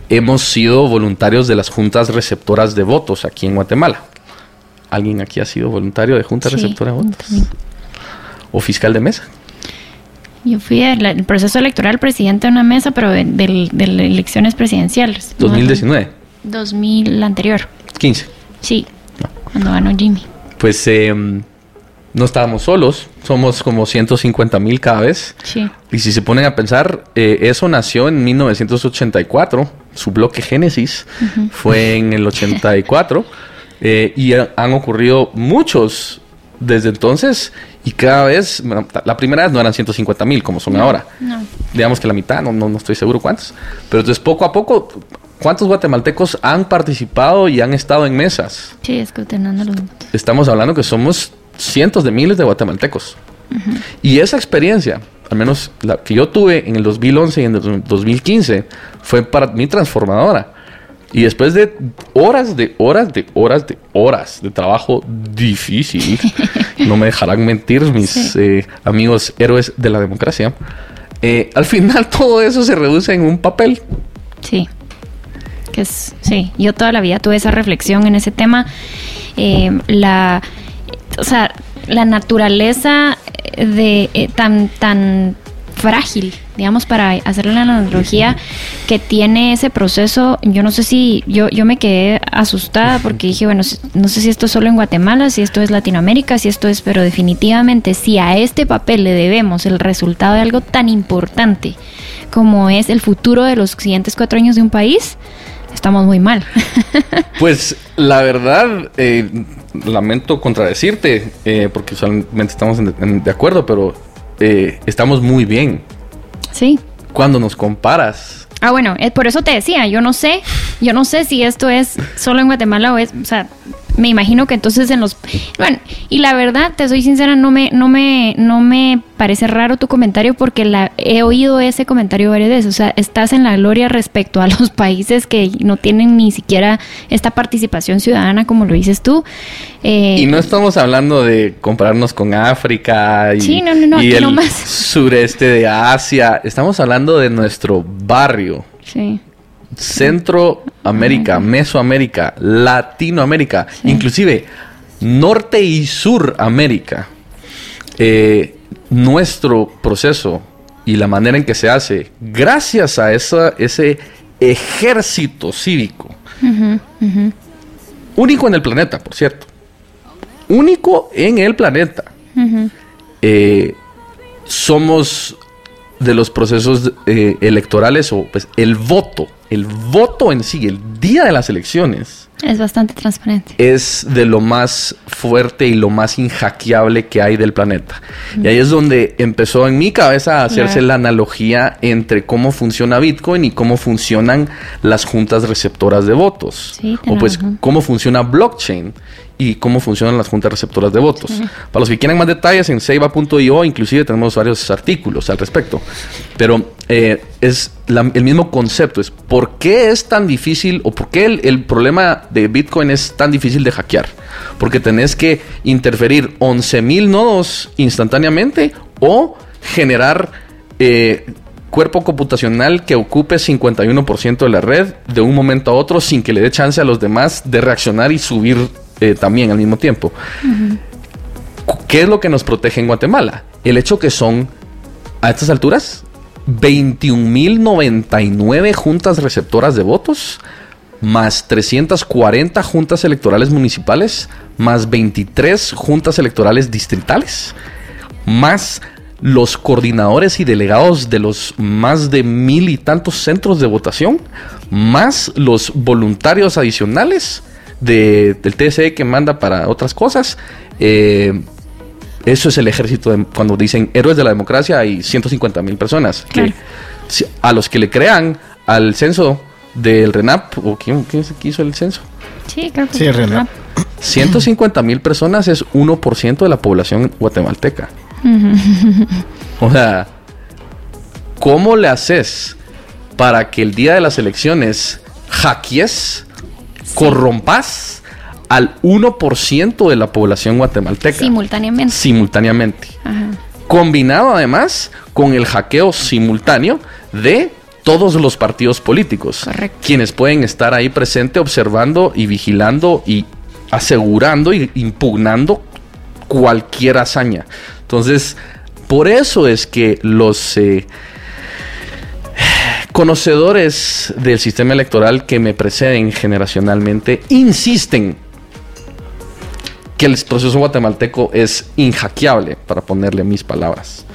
hemos sido voluntarios de las juntas receptoras de votos aquí en Guatemala. ¿Alguien aquí ha sido voluntario de junta receptora de votos? ¿O fiscal de mesa? Yo fui el proceso electoral presidente de una mesa, pero de, elecciones presidenciales. ¿2019? 2000 anterior. 15. Sí, cuando ganó Jimmy. Pues eh, no estábamos solos, somos como 150 mil cada vez. Sí. Y si se ponen a pensar, eh, eso nació en 1984, su bloque Génesis fue en el 84, eh, y han ocurrido muchos desde entonces, Y cada vez, la primera vez no eran 150 mil como son ahora. Digamos que la mitad, no, no, estoy seguro cuántos. Pero entonces poco a poco, ¿cuántos guatemaltecos han participado y han estado en mesas? Sí, escrutinando los Estamos hablando que somos cientos de miles de guatemaltecos. Y esa experiencia, al menos la que yo tuve en el 2011 y en el 2015, fue para mí transformadora. Y después de horas de horas de horas de horas de trabajo difícil, no me dejarán mentir mis eh, amigos héroes de la democracia, eh, al final todo eso se reduce en un papel. Sí. Que es, sí, yo toda la vida tuve esa reflexión en ese tema. Eh, la, o sea, la naturaleza de tan, tan frágil, digamos, para hacerle la analogía que tiene ese proceso. Yo no sé si, yo, yo me quedé asustada porque dije, bueno, no sé si esto es solo en Guatemala, si esto es Latinoamérica, si esto es, pero definitivamente si a este papel le debemos el resultado de algo tan importante como es el futuro de los siguientes cuatro años de un país, estamos muy mal. pues la verdad, eh, lamento contradecirte, eh, porque solamente estamos de acuerdo, pero eh, estamos muy bien. Sí. Cuando nos comparas. Ah, bueno, es por eso te decía, yo no sé, yo no sé si esto es solo en Guatemala o es, o sea, me imagino que entonces en los bueno y la verdad te soy sincera no me no me no me parece raro tu comentario porque la he oído ese comentario varias veces. O sea estás en la gloria respecto a los países que no tienen ni siquiera esta participación ciudadana como lo dices tú. Eh, y no estamos hablando de compararnos con África y, y el sureste de Asia. Estamos hablando de nuestro barrio. Sí Centroamérica, Mesoamérica, Latinoamérica, inclusive Norte y Suramérica, eh, nuestro proceso y la manera en que se hace, gracias a esa, ese ejército cívico, único en el planeta, por cierto, único en el planeta, eh, somos de los procesos eh, electorales o pues el voto el voto en sí, el día de las elecciones. Es bastante transparente. Es de lo más fuerte y lo más inhackeable que hay del planeta. Y ahí es donde empezó en mi cabeza a hacerse la analogía entre cómo funciona Bitcoin y cómo funcionan las juntas receptoras de votos. o pues cómo funciona blockchain y cómo funcionan las juntas receptoras de votos. Para los que quieran más detalles, en seiba.io inclusive tenemos varios artículos al respecto. Pero eh, es el mismo concepto, es por qué es tan difícil o por qué el, problema de Bitcoin es tan difícil de hackear. Porque tenés que interferir 11.000 nodos instantáneamente o generar... Eh, cuerpo computacional que ocupe 51% de la red de un momento a otro sin que le dé chance a los demás de reaccionar y subir eh, también al mismo tiempo. ¿Qué es lo que nos protege en Guatemala? El hecho que son, a estas alturas, 21.099 juntas receptoras de votos, más 340 juntas electorales municipales, más 23 juntas electorales distritales, más los coordinadores y delegados de los más de mil y tantos centros de votación, más los voluntarios adicionales, del TSE que manda para otras cosas. Eh, eso es el ejército, cuando dicen héroes de la democracia, hay 150 mil personas que, a los que le crean al censo del RENAP, o quién, quién hizo el censo. Sí, creo que sí, el RENAP. 150 mil personas es 1% de la población guatemalteca. o sea, ¿cómo le haces para que el día de las elecciones hackees corrompas al 1% de la población guatemalteca. Simultáneamente. Simultáneamente. Combinado además con el hackeo simultáneo de todos los partidos políticos. Quienes pueden estar ahí presente observando y vigilando y asegurando y impugnando cualquier hazaña. Entonces, por eso es que los eh, Conocedores del sistema electoral que me preceden generacionalmente insisten que el proceso guatemalteco es inhackeable, para ponerle mis palabras.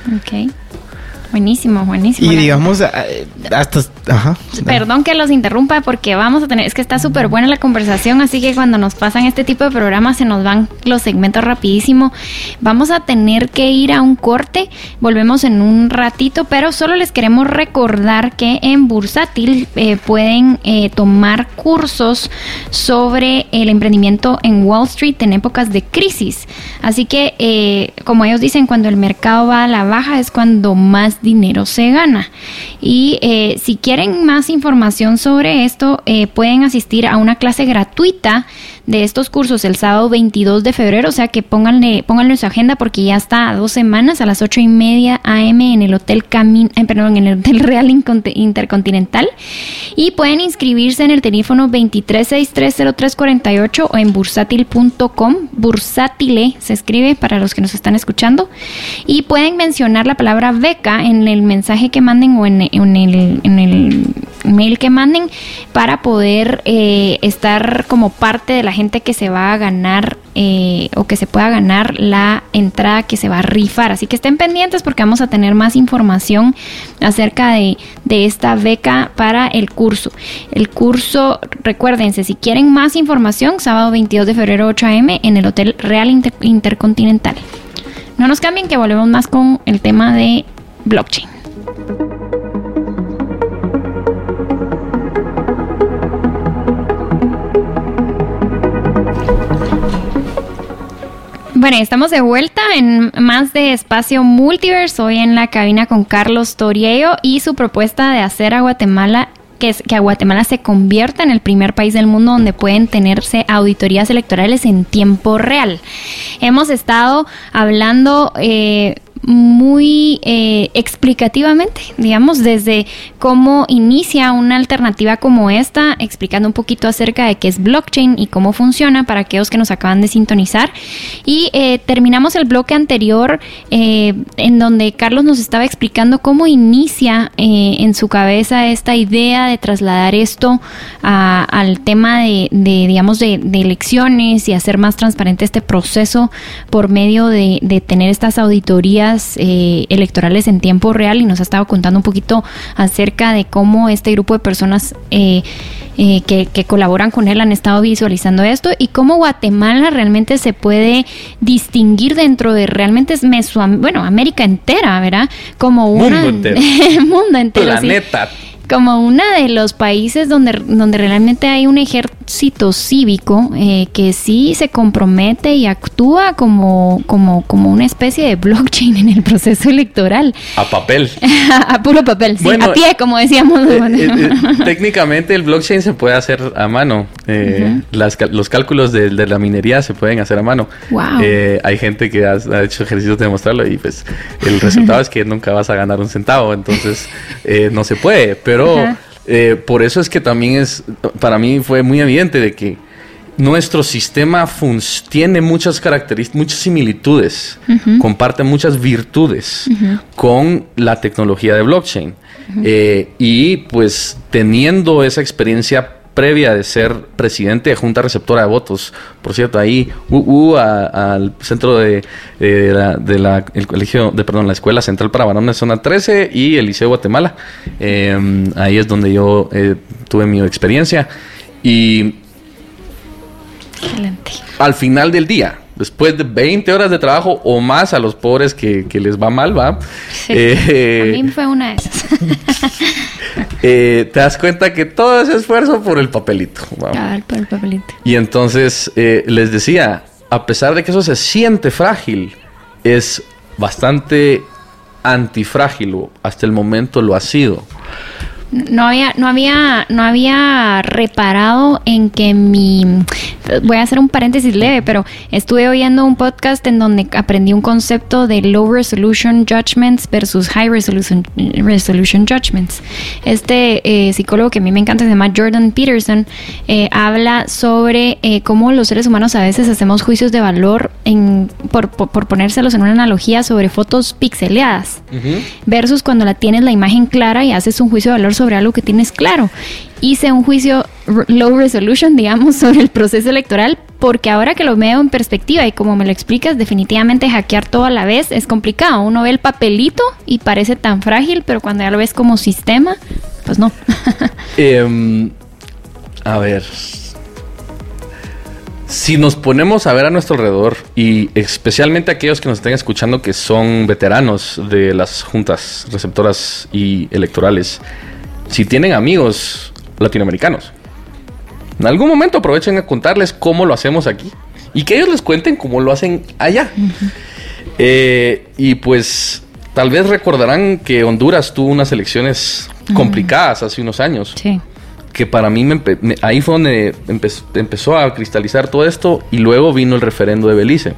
Buenísimo, buenísimo. Y digamos, eh, hasta... Ajá. Perdón que los interrumpa porque vamos a tener, es que está súper buena la conversación, así que cuando nos pasan este tipo de programas se nos van los segmentos rapidísimo. Vamos a tener que ir a un corte, volvemos en un ratito, pero solo les queremos recordar que en Bursátil eh, pueden eh, tomar cursos sobre el emprendimiento en Wall Street en épocas de crisis. Así que, como ellos dicen, cuando el mercado va a la baja es cuando más dinero se gana. Y eh, si quieren más información sobre esto, eh, pueden asistir a una clase gratuita de estos cursos el sábado 22 de febrero, o sea que pónganle, pónganle en su agenda porque ya está a dos semanas a las ocho y media AM en el Hotel Camin, eh, perdón, en el Hotel Real Intercontinental. Y pueden inscribirse en el teléfono 23630348 o en bursátil.com, bursátile se escribe para los que nos están escuchando. Y pueden mencionar la palabra beca en el mensaje que manden o en, el, en el mail que manden para poder eh, estar como parte de la gente que se va a ganar eh, o que se pueda ganar la entrada que se va a rifar. Así que estén pendientes porque vamos a tener más información acerca de, esta beca para el curso. El curso, recuérdense, si quieren más información, sábado 22 de febrero 8 a.m. en el Hotel Real Intercontinental. No nos cambien que volvemos más con el tema de blockchain. Bueno, estamos de vuelta en más de Espacio Multiverse, hoy en la cabina con Carlos Toriello y su propuesta de hacer a Guatemala que, es, que Guatemala se convierta en el primer país del mundo donde pueden tenerse auditorías electorales en tiempo real. Hemos estado hablando eh, muy eh, explicativamente, digamos, desde cómo inicia una alternativa como esta, explicando un poquito acerca de qué es blockchain y cómo funciona para aquellos que nos acaban de sintonizar. Y eh, terminamos el bloque anterior eh, en donde Carlos nos estaba explicando cómo inicia en su cabeza esta idea de trasladar esto al tema de, digamos, de, elecciones y hacer más transparente este proceso por medio de tener estas auditorías eh, electorales en tiempo real y nos ha estado contando un poquito acerca de cómo este grupo de personas eh, eh, que, colaboran con él han estado visualizando esto y cómo Guatemala realmente se puede distinguir dentro de realmente es bueno, América entera, ¿verdad? Como un mundo entero. mundo entero. Planeta como uno de los países donde, donde realmente hay un ejército cívico eh, que sí se compromete y actúa como, como, como una especie de blockchain en el proceso electoral. A papel. a puro papel, sí, a pie, como decíamos. Eh, eh, técnicamente el blockchain se puede hacer a mano. los cálculos de, la minería se pueden hacer a mano. Wow. hay gente que ha, hecho ejercicios de demostrarlo y pues el resultado es que nunca vas a ganar un centavo, entonces no se puede. Pero pero eh, por eso es que también es, para mí fue muy evidente de que nuestro sistema tiene muchas características, muchas similitudes, comparte muchas virtudes con la tecnología de blockchain. Eh, y pues teniendo esa experiencia previa de ser presidente de Junta Receptora de Votos. Por cierto, ahí uh, al centro de, la, de la, el colegio, de perdón, la Escuela Central para Varones Zona 13 y el Liceo Guatemala. Em, ahí es donde yo eh, tuve mi experiencia. Y Excelente. al final del día, después de 20 horas de trabajo o más a los pobres que, les va mal, ¿va? Eh, a mí fue una de esas. Eh, te das cuenta que todo ese esfuerzo por el papelito. ¿va? por el papelito. Y entonces eh, les decía, a pesar de que eso se siente frágil, es bastante antifrágil, hasta el momento lo ha sido no había, no había, no había reparado en que mi voy a hacer un paréntesis leve, pero estuve oyendo un podcast en donde aprendí un concepto de low resolution judgments versus high resolution, resolution judgments. Este eh, psicólogo que a mí me encanta se llama Jordan Peterson eh, habla sobre eh, cómo los seres humanos a veces hacemos juicios de valor en por, por, ponérselos en una analogía sobre fotos pixeleadas versus cuando la tienes la imagen clara y haces un juicio de valor sobre algo que tienes claro. hice un juicio low resolution, digamos, sobre el proceso electoral, porque ahora que lo veo en perspectiva y como me lo explicas, definitivamente hackear todo a la vez es complicado. Uno ve el papelito y parece tan frágil, pero cuando ya lo ves como sistema, pues no. Em, a ver. Si nos ponemos a ver a nuestro alrededor, y especialmente aquellos que nos estén escuchando que son veteranos de las juntas receptoras y electorales, si tienen amigos latinoamericanos, en algún momento aprovechen a contarles cómo lo hacemos aquí y que ellos les cuenten cómo lo hacen allá. Eh, y pues tal vez recordarán que Honduras tuvo unas elecciones complicadas hace unos años. Sí. Que para mí ahí fue donde empezó a cristalizar todo esto y luego vino el referendo de Belice.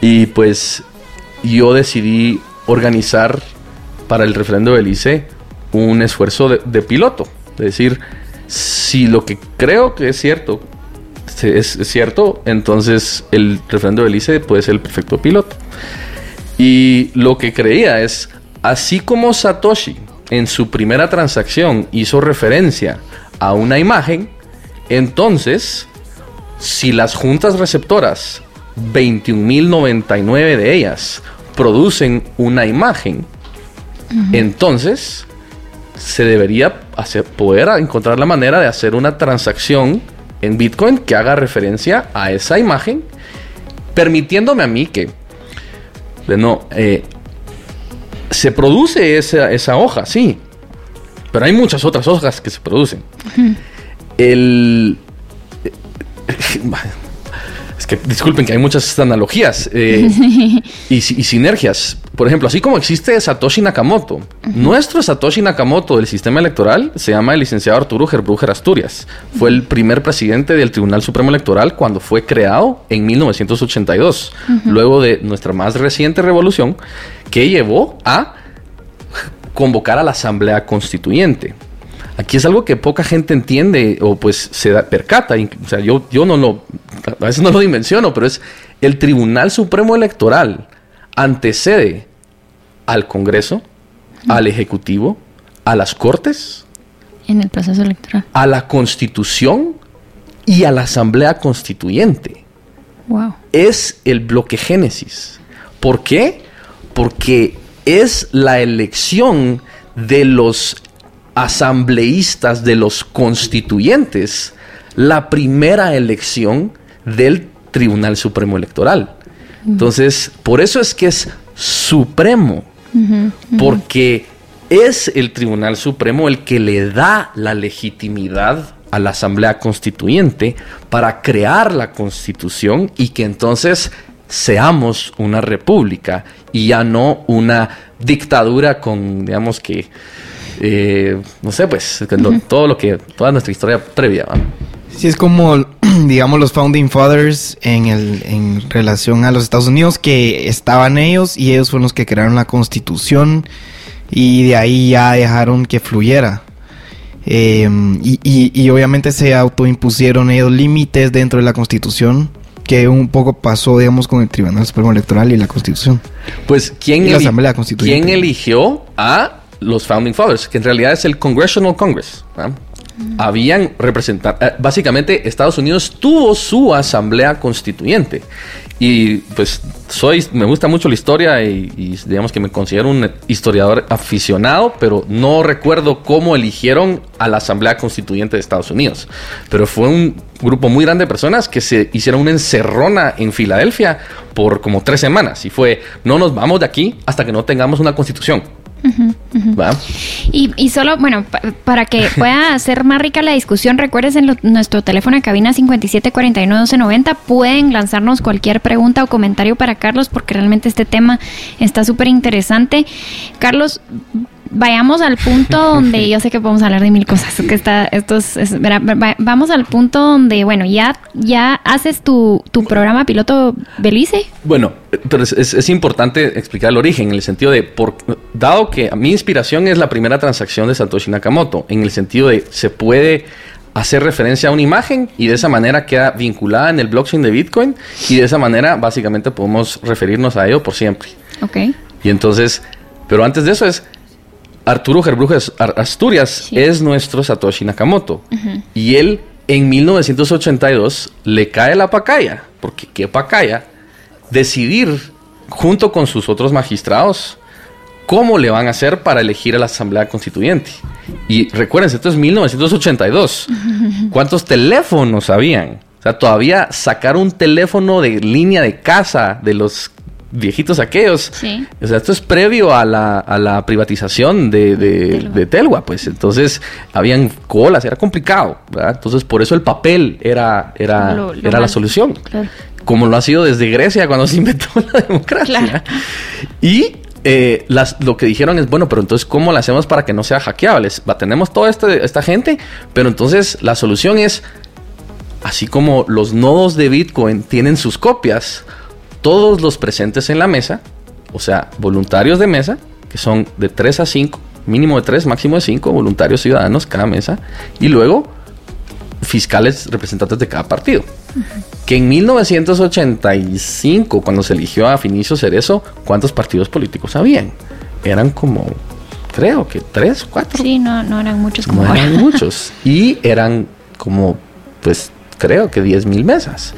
Y pues yo decidí organizar para el referendo de Belice un esfuerzo de, de piloto. Es decir, si lo que creo que es cierto es, cierto, entonces el referendo de Belice puede ser el perfecto piloto. Y lo que creía es, así como Satoshi en su primera transacción hizo referencia a una imagen, entonces, si las juntas receptoras, 21.099 de ellas, producen una imagen, entonces se debería hacer, poder encontrar la manera de hacer una transacción en Bitcoin que haga referencia a esa imagen, permitiéndome a mí que, no, eh, se produce esa, hoja, sí, pero hay muchas otras hojas que se producen. El... Es que disculpen que hay muchas analogías eh, y, sinergias. Por ejemplo, así como existe Satoshi Nakamoto, nuestro Satoshi Nakamoto del sistema electoral se llama el licenciado Arturo Gerbruger Asturias. Fue el primer presidente del Tribunal Supremo Electoral cuando fue creado en 1982, luego de nuestra más reciente revolución que llevó a convocar a la Asamblea Constituyente. Aquí es algo que poca gente entiende o pues se percata. O sea, yo, yo no lo, a veces no lo dimensiono, pero es el Tribunal Supremo Electoral antecede al Congreso, al Ejecutivo, a las Cortes. En el proceso electoral. A la Constitución y a la Asamblea Constituyente. Wow. Es el bloque Génesis. ¿Por qué? Porque es la elección de los asambleístas, de los constituyentes, la primera elección del Tribunal Supremo Electoral. Entonces, por eso es que es supremo, porque es el Tribunal Supremo el que le da la legitimidad a la Asamblea Constituyente para crear la Constitución y que entonces seamos una república y ya no una dictadura con, digamos que, eh, no sé, pues todo lo que, toda nuestra historia previa. Sí, es como, digamos, los Founding Fathers en, el, en relación a los Estados Unidos, que estaban ellos y ellos fueron los que crearon la constitución y de ahí ya dejaron que fluyera. Em, y, y, obviamente se autoimpusieron ellos límites dentro de la constitución que un poco pasó, digamos, con el Tribunal Supremo Electoral y la Constitución. Pues, ¿quién, la Asamblea Constituyente? ¿quién eligió a los Founding Fathers, que en realidad es el Congressional Congress. Habían representado, eh, básicamente Estados Unidos tuvo su asamblea constituyente. Y pues soy, me gusta mucho la historia y, digamos que me considero un historiador aficionado, pero no recuerdo cómo eligieron a la Asamblea Constituyente de Estados Unidos. Pero fue un grupo muy grande de personas que se hicieron una encerrona en Filadelfia por como tres semanas y fue, no nos vamos de aquí hasta que no tengamos una constitución. Y, solo, bueno, para que pueda ser más rica la discusión, recuerden nuestro teléfono de cabina 5749-1290. Pueden lanzarnos cualquier pregunta o comentario para Carlos, porque realmente este tema está súper interesante. Carlos, vayamos al punto donde yo sé que podemos hablar de mil cosas. Que está, esto vamos al punto donde, bueno, ya, ya haces tu, tu programa piloto Belice. Bueno, pero es, es, importante explicar el origen en el sentido de, por, dado que mi inspiración es la primera transacción de Satoshi Nakamoto, en el sentido de se puede hacer referencia a una imagen y de esa manera queda vinculada en el blockchain de Bitcoin y de esa manera básicamente podemos referirnos a ello por siempre. Ok. Y entonces, pero antes de eso es Arturo Gerbrujes Asturias es nuestro Satoshi Nakamoto. Y él en 1982 le cae la pacaya, porque qué pacaya, decidir junto con sus otros magistrados cómo le van a hacer para elegir a la Asamblea Constituyente. Y recuérdense, esto es 1982. ¿Cuántos teléfonos habían? O sea, todavía sacar un teléfono de línea de casa de los viejitos aquellos. Sí. O sea, esto es previo a la, a la privatización de, de, pues. Entonces, habían colas, era complicado, ¿verdad? Entonces, por eso el papel era, era, era la solución. Como lo ha sido desde Grecia cuando se inventó la democracia. Y eh, las, lo que dijeron es, bueno, pero entonces, ¿cómo lo hacemos para que no sea hackeable? Va, tenemos toda este, esta gente, pero entonces la solución es, así como los nodos de Bitcoin tienen sus copias, todos los presentes en la mesa, o sea, voluntarios de mesa, que son de 3 a 5, mínimo de 3, máximo de 5 voluntarios ciudadanos cada mesa, y luego fiscales representantes de cada partido. Que en 1985, cuando se eligió a Finicio Cerezo, ¿cuántos partidos políticos habían? Eran como, creo que tres, cuatro. Sí, no, no eran muchos como no eran muchos. Y eran como, pues, creo que 10 mil mesas.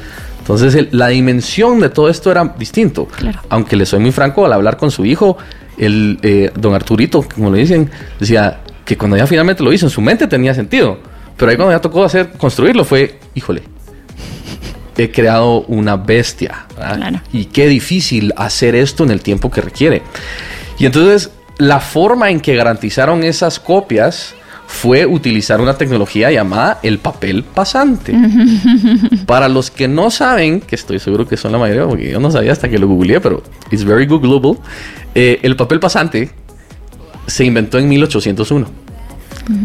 Entonces, la dimensión de todo esto era distinto. Aunque le soy muy franco, al hablar con su hijo, el eh, don Arturito, como le dicen, decía que cuando ya finalmente lo hizo, en su mente tenía sentido. Pero ahí cuando ya tocó hacer, construirlo, fue, híjole, he creado una bestia. Y qué difícil hacer esto en el tiempo que requiere. Y entonces, la forma en que garantizaron esas copias fue utilizar una tecnología llamada el papel pasante. Para los que no saben, que estoy seguro que son la mayoría, porque yo no sabía hasta que lo googleé, pero it's very googleable, eh, el papel pasante se inventó en 1801.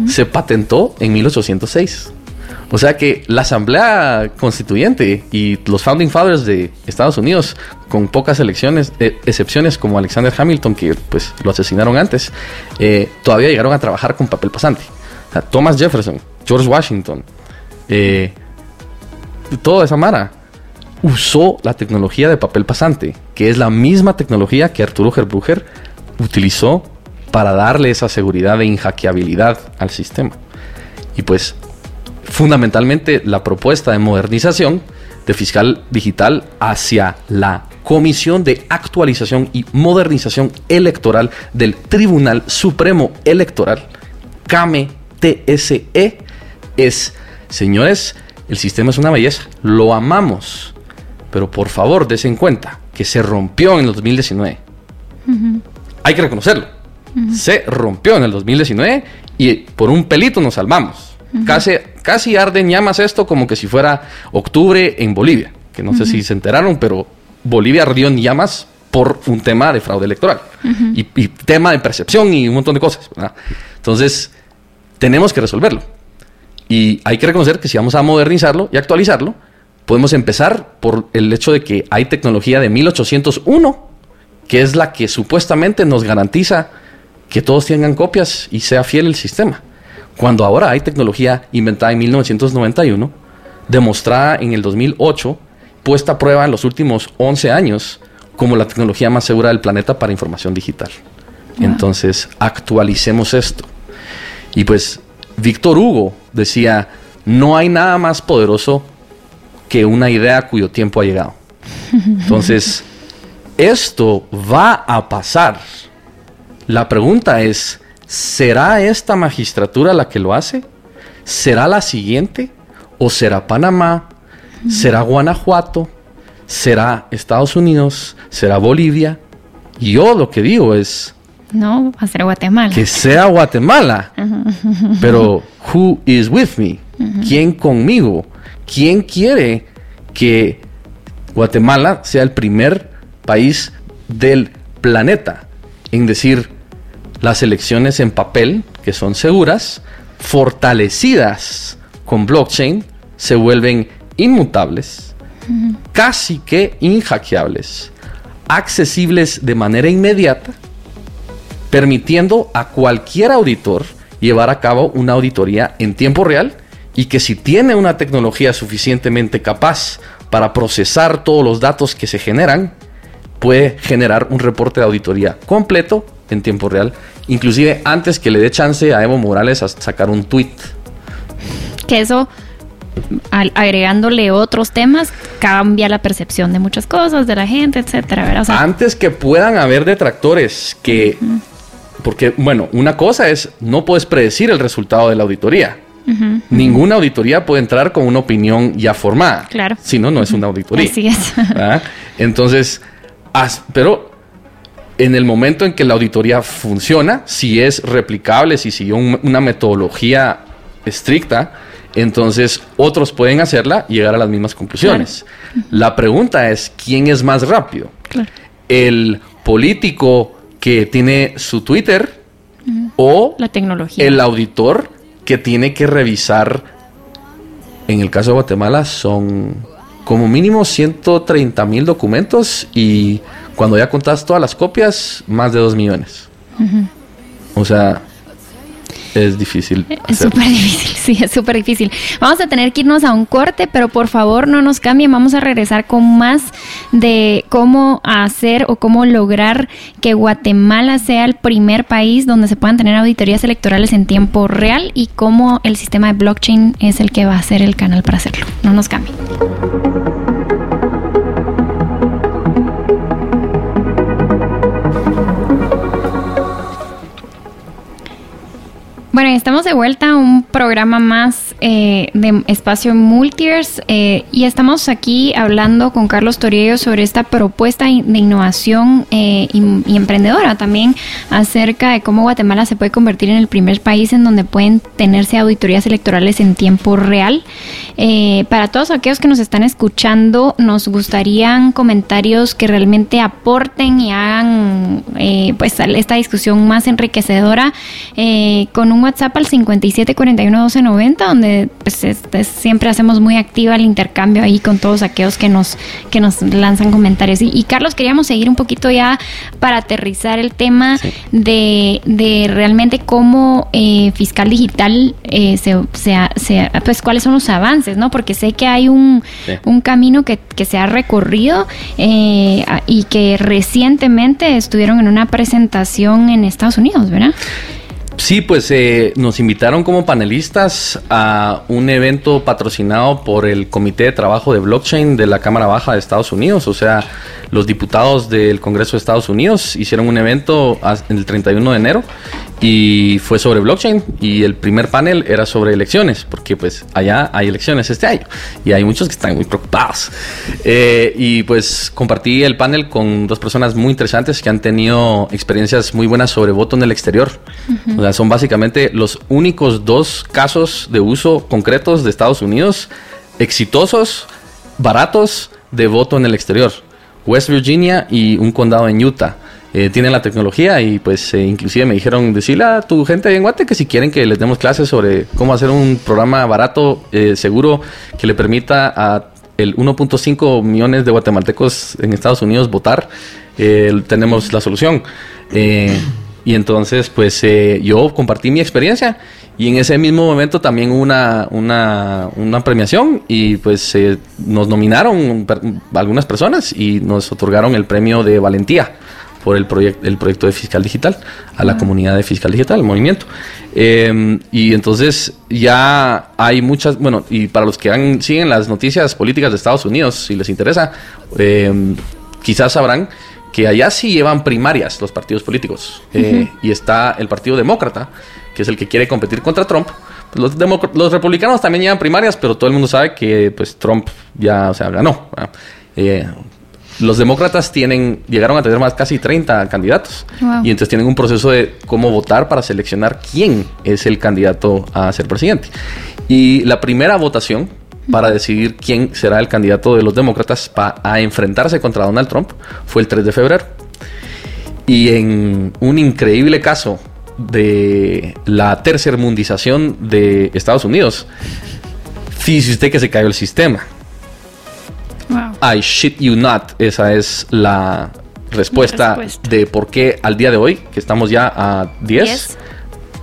Se patentó en 1806. O sea que la Asamblea Constituyente y los Founding Fathers de Estados Unidos, con pocas elecciones, eh, excepciones como Alexander Hamilton, que pues lo asesinaron antes, eh, todavía llegaron a trabajar con papel pasante. Thomas Jefferson, George Washington, eh, toda esa mara usó la tecnología de papel pasante, que es la misma tecnología que Arturo Gerbrucher utilizó para darle esa seguridad de inhackeabilidad al sistema. Y pues, fundamentalmente, la propuesta de modernización de fiscal digital hacia la Comisión de Actualización y Modernización Electoral del Tribunal Supremo Electoral, CAME TSE es, señores, el sistema es una belleza, lo amamos, pero por favor, des en cuenta que se rompió en el 2019. Hay que reconocerlo. Se rompió en el 2019 y por un pelito nos salvamos. Casi, casi arde en llamas esto como que si fuera octubre en Bolivia, que no sé si se enteraron, pero Bolivia ardió en llamas por un tema de fraude electoral y, y, tema de percepción y un montón de cosas. Entonces, tenemos que resolverlo. Y hay que reconocer que si vamos a modernizarlo y actualizarlo, podemos empezar por el hecho de que hay tecnología de 1801, que es la que supuestamente nos garantiza que todos tengan copias y sea fiel el sistema. Cuando ahora hay tecnología inventada en 1991, demostrada en el 2008, puesta a prueba en los últimos 11 años como la tecnología más segura del planeta para información digital. Entonces, actualicemos esto. Y pues Víctor Hugo decía, no hay nada más poderoso que una idea cuyo tiempo ha llegado. Entonces, esto va a pasar. La pregunta es, ¿será esta magistratura la que lo hace? ¿Será la siguiente? ¿O será Panamá? ¿Será Guanajuato? ¿Será Estados Unidos? ¿Será Bolivia? Y yo lo que digo es, no, va a ser Guatemala. Que sea Guatemala. Pero, who is with me? ¿Quién conmigo? ¿Quién quiere que Guatemala sea el primer país del planeta en decir las elecciones en papel, que son seguras, fortalecidas con blockchain, se vuelven inmutables, casi que inhackeables, accesibles de manera inmediata permitiendo a cualquier auditor llevar a cabo una auditoría en tiempo real y que si tiene una tecnología suficientemente capaz para procesar todos los datos que se generan, puede generar un reporte de auditoría completo en tiempo real inclusive antes que le dé chance a Evo Morales a sacar un tweet. Que eso agregándole otros temas, cambia la percepción de muchas cosas, de la gente, etcétera. Antes que puedan haber detractores que. Porque, bueno, una cosa es, no puedes predecir el resultado de la auditoría. Ninguna auditoría puede entrar con una opinión ya formada. Claro. Si no, no es una auditoría. Así es. Entonces, pero en el momento en que la auditoría funciona, si es replicable, si siguió una metodología estricta, entonces otros pueden hacerla y llegar a las mismas conclusiones. La pregunta es, ¿quién es más rápido? ¿El político que tiene su Twitter o la tecnología? el auditor que tiene que revisar, en el caso de Guatemala son como mínimo 130 mil documentos y cuando ya contas todas las copias, más de 2 millones. O sea, es difícil. Es súper difícil, sí, es súper difícil. Vamos a tener que irnos a un corte, pero por favor no nos cambien. Vamos a regresar con más de cómo hacer o cómo lograr que Guatemala sea el primer país donde se puedan tener auditorías electorales en tiempo real y cómo el sistema de blockchain es el que va a ser el canal para hacerlo. No nos cambien. Bueno, estamos de vuelta a un programa más eh, de Espacio Multiverse eh, y estamos aquí hablando con Carlos Toriello sobre esta propuesta de innovación eh, y, emprendedora también acerca de cómo Guatemala se puede convertir en el primer país en donde pueden tenerse auditorías electorales en tiempo real. para todos aquellos que nos están escuchando, nos gustarían comentarios que realmente aporten y hagan pues esta discusión más enriquecedora con un WhatsApp al 57411290, donde pues, siempre hacemos muy activa el intercambio ahí con todos aquellos que nos, que nos lanzan comentarios. Y, Carlos, queríamos seguir un poquito ya para aterrizar el tema de, de, realmente cómo eh, Fiscal Digital eh, se, se, pues cuáles son los avances, ¿no? Porque sé que hay un, un camino que, que, se ha recorrido eh, y que recientemente estuvieron en una presentación en Estados Unidos, ¿verdad? Sí, pues eh, nos invitaron como panelistas a un evento patrocinado por el Comité de Trabajo de Blockchain de la Cámara Baja de Estados Unidos. O sea, los diputados del Congreso de Estados Unidos hicieron un evento el 31 de enero y fue sobre blockchain y el primer panel era sobre elecciones, porque pues allá hay elecciones este año y hay muchos que están muy preocupados. Eh, y pues compartí el panel con dos personas muy interesantes que han tenido experiencias muy buenas sobre voto en el exterior. O sea, son básicamente los únicos dos casos de uso concretos de Estados Unidos exitosos, baratos de voto en el exterior. West Virginia y un condado en Utah. Eh, tienen la tecnología y pues eh, inclusive me dijeron decirle a tu gente en Guate que si quieren que les demos clases sobre cómo hacer un programa barato, eh, seguro, que le permita a el 1.5 millones de guatemaltecos en Estados Unidos votar, tenemos la solución. y entonces pues yo compartí mi experiencia y en ese mismo momento también hubo una, una, una premiación y pues nos nominaron algunas personas y nos otorgaron el premio de valentía por el, proyecto el proyecto de Fiscal Digital, a la comunidad de Fiscal Digital, el movimiento. Em, y entonces ya hay muchas, bueno, y para los que han, siguen las noticias políticas de Estados Unidos, si les interesa, em, quizás sabrán que allá sí llevan primarias los partidos políticos. Eh, y está el Partido Demócrata, que es el que quiere competir contra Trump. Los, los, republicanos también llevan primarias, pero todo el mundo sabe que pues Trump ya, o sea, ganó. Eh, los demócratas tienen, llegaron a tener más casi 30 candidatos. Y entonces tienen un proceso de cómo votar para seleccionar quién es el candidato a ser presidente. Y la primera votación para decidir quién será el candidato de los demócratas a enfrentarse contra Donald Trump fue el 3 de febrero. Y en un increíble caso de la tercermundización de Estados Unidos, fíjese usted que se cayó el sistema. I shit you not. Esa es la respuesta, de por qué al día de hoy, que estamos ya a 10,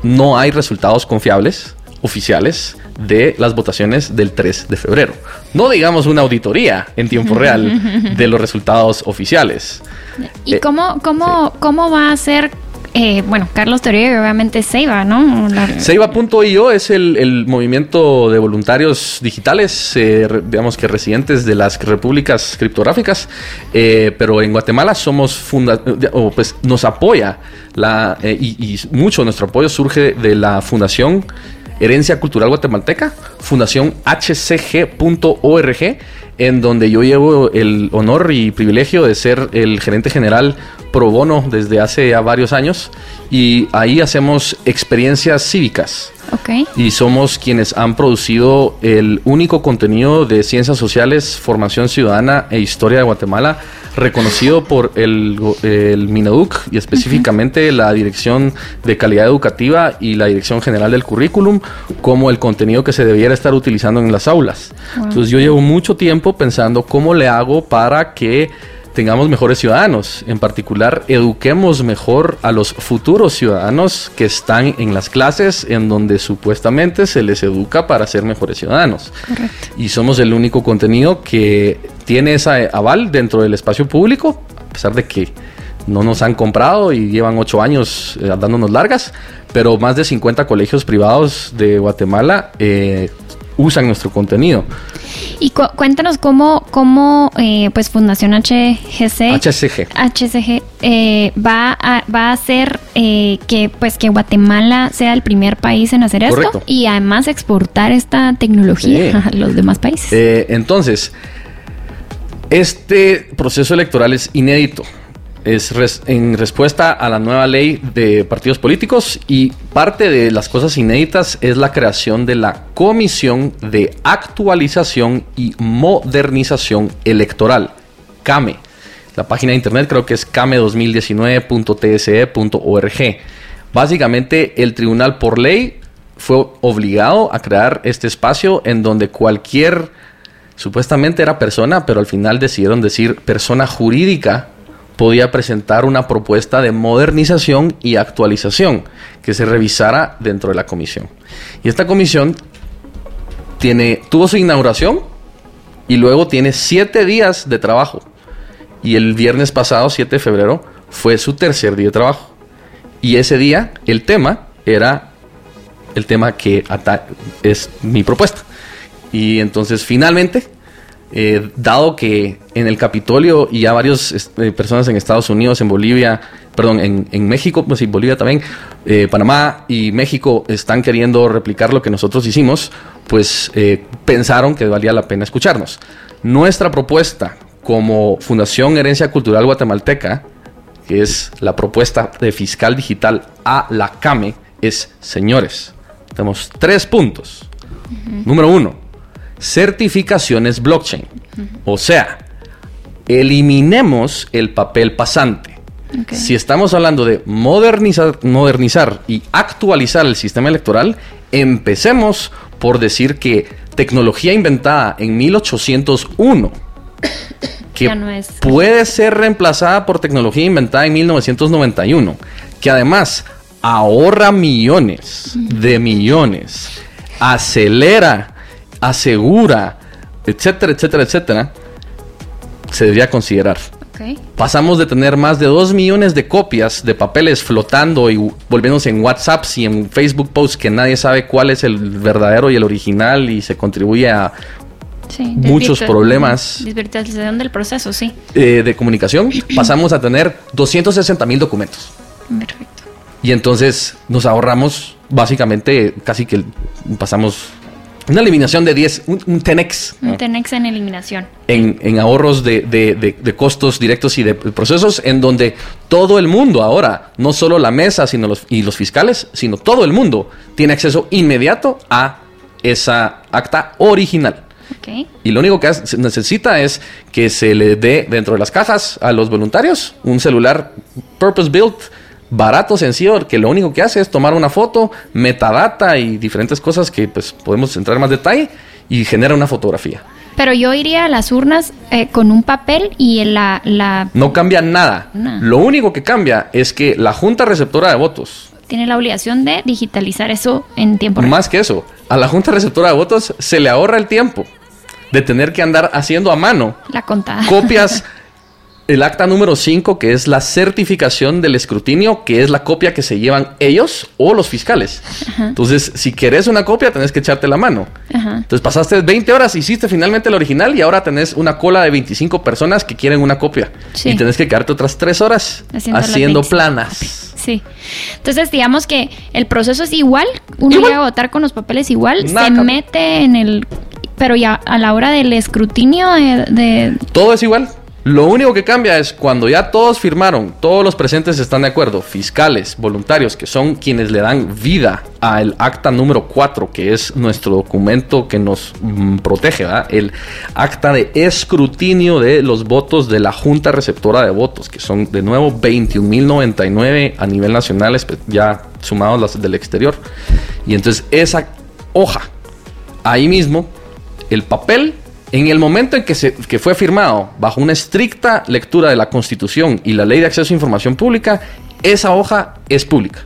no hay resultados confiables, oficiales, de las votaciones del 3 de febrero. No digamos una auditoría en tiempo real de los resultados oficiales. ¿Y cómo, cómo, cómo va a ser eh, bueno, Carlos Toribio obviamente Ceiba, ¿no? Ceiba.io es el, movimiento de voluntarios digitales, eh, digamos que residentes de las repúblicas criptográficas, eh, pero en Guatemala somos funda pues nos apoya la, y, y mucho nuestro apoyo surge de la fundación Herencia Cultural Guatemalteca, fundación hcg.org en donde yo llevo el honor y privilegio de ser el gerente general pro bono desde hace ya varios años y ahí hacemos experiencias cívicas. Okay. Y somos quienes han producido el único contenido de ciencias sociales, formación ciudadana e historia de Guatemala reconocido por el, el Minaduc y específicamente la Dirección de Calidad Educativa y la Dirección General del Currículum como el contenido que se debiera estar utilizando en las aulas. Entonces yo llevo mucho tiempo pensando cómo le hago para que tengamos mejores ciudadanos. En particular, eduquemos mejor a los futuros ciudadanos que están en las clases en donde supuestamente se les educa para ser mejores ciudadanos. Y somos el único contenido que tiene esa aval dentro del espacio público, a pesar de que no nos han comprado y llevan ocho años eh, dándonos largas, pero más de 50 colegios privados de Guatemala eh, usan nuestro contenido. Y cuéntanos cómo, cómo eh, pues Fundación HGC, HCG, HCG eh, va, a, va a hacer eh, que pues que Guatemala sea el primer país en hacer esto y además exportar esta tecnología a los demás países. entonces, este proceso electoral es inédito es en respuesta a la nueva ley de partidos políticos y parte de las cosas inéditas es la creación de la Comisión de Actualización y Modernización Electoral, CAME. La página de internet creo que es came2019.tse.org. Básicamente el tribunal por ley fue obligado a crear este espacio en donde cualquier, supuestamente era persona, pero al final decidieron decir persona jurídica podía presentar una propuesta de modernización y actualización que se revisara dentro de la comisión. Y esta comisión tiene, tuvo su inauguración y luego tiene siete días de trabajo. Y el viernes pasado, 7 de febrero, fue su tercer día de trabajo. Y ese día el tema era el tema que es mi propuesta. Y entonces finalmente eh, dado que en el Capitolio y ya varias eh, personas en Estados Unidos, en Bolivia, perdón, en, México, pues y Bolivia también, eh, Panamá y México están queriendo replicar lo que nosotros hicimos, pues pensaron que valía la pena escucharnos. Nuestra propuesta como Fundación Herencia Cultural Guatemalteca, que es la propuesta de fiscal digital a la CAME, es, señores, tenemos tres puntos. Número uno, certificaciones blockchain. O sea, eliminemos el papel pasante. Si estamos hablando de modernizar, modernizar y actualizar el sistema electoral, empecemos por decir que tecnología inventada en 1801, que puede ser reemplazada por tecnología inventada en 1991, que además ahorra millones de millones, acelera asegura, etcétera, etcétera, etcétera, se debería considerar. Pasamos de tener más de 2 millones de copias de papeles flotando y volviéndose en WhatsApp y en Facebook posts que nadie sabe cuál es el verdadero y el original y se contribuye a muchos problemas. Desvirtualización del proceso, sí. Eh, de comunicación. Pasamos a tener 260 mil documentos. Perfecto. Y entonces nos ahorramos básicamente casi que pasamos una eliminación de 10, un, un, Tenex. Un Tenex en eliminación. En, ahorros de, costos directos y de procesos en donde todo el mundo ahora, no solo la mesa sino los, y los fiscales, sino todo el mundo tiene acceso inmediato a esa acta original. Y lo único que se necesita es que se le dé dentro de las cajas a los voluntarios un celular purpose built barato, sencillo, que lo único que hace es tomar una foto, metadata y diferentes cosas que pues podemos entrar en más detalle y genera una fotografía. Pero yo iría a las urnas eh, con un papel y la, la... No cambia nada. Lo único que cambia es que la Junta Receptora de Votos... Tiene la obligación de digitalizar eso en tiempo real. Más que eso, a la Junta Receptora de Votos se le ahorra el tiempo de tener que andar haciendo a mano la contada. copias el acta número 5, que es la certificación del escrutinio, que es la copia que se llevan ellos o los fiscales. Entonces, si querés una copia, tenés que echarte la mano. Entonces, pasaste 20 horas, hiciste finalmente el original y ahora tenés una cola de 25 personas que quieren una copia. Y tenés que quedarte otras 3 horas haciendo, planas. Sí. Entonces, digamos que el proceso es igual. Uno llega a votar con los papeles igual. se mete en el. Pero ya a la hora del escrutinio de. Todo es igual. Lo único que cambia es cuando ya todos firmaron, todos los presentes están de acuerdo, fiscales, voluntarios, que son quienes le dan vida al acta número 4, que es nuestro documento que nos mm, protege, el acta de escrutinio de los votos de la Junta Receptora de Votos, que son de nuevo 21.099 a nivel nacional, ya sumados las del exterior. Y entonces esa hoja, ahí mismo, el papel en el momento en que, se, que fue firmado bajo una estricta lectura de la Constitución y la Ley de Acceso a Información Pública, esa hoja es pública.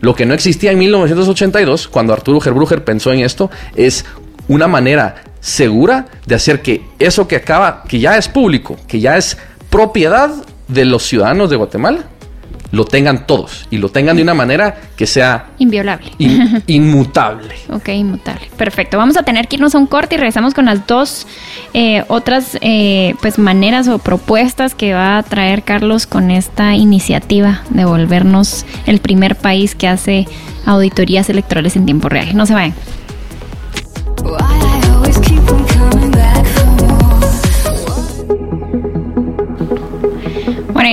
Lo que no existía en 1982, cuando Arturo Gerbruger pensó en esto, es una manera segura de hacer que eso que acaba, que ya es público, que ya es propiedad de los ciudadanos de Guatemala, lo tengan todos y lo tengan de una manera que sea inviolable, inmutable. ok, inmutable. Perfecto. Vamos a tener que irnos a un corte y regresamos con las dos eh, otras eh, pues maneras o propuestas que va a traer Carlos con esta iniciativa de volvernos el primer país que hace auditorías electorales en tiempo real. No se vayan.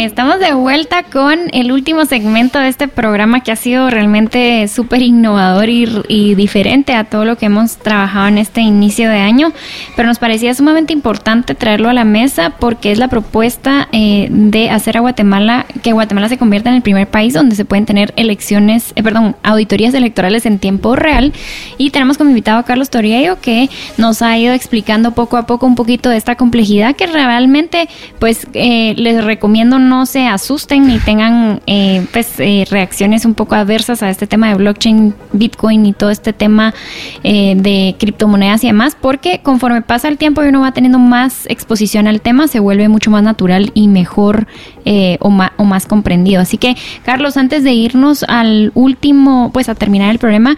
Estamos de vuelta con el último segmento de este programa que ha sido realmente súper innovador y, diferente a todo lo que hemos trabajado en este inicio de año, pero nos parecía sumamente importante traerlo a la mesa porque es la propuesta eh, de hacer a Guatemala, que Guatemala se convierta en el primer país donde se pueden tener elecciones, eh, perdón, auditorías electorales en tiempo real. Y tenemos como invitado a Carlos Toriello que nos ha ido explicando poco a poco un poquito de esta complejidad que realmente pues eh, les recomiendo no se asusten ni tengan eh, pues, eh, reacciones un poco adversas a este tema de blockchain, Bitcoin y todo este tema eh, de criptomonedas y demás, porque conforme pasa el tiempo y uno va teniendo más exposición al tema, se vuelve mucho más natural y mejor o, o más comprendido. Así que, Carlos, antes de irnos al último, pues a terminar el programa,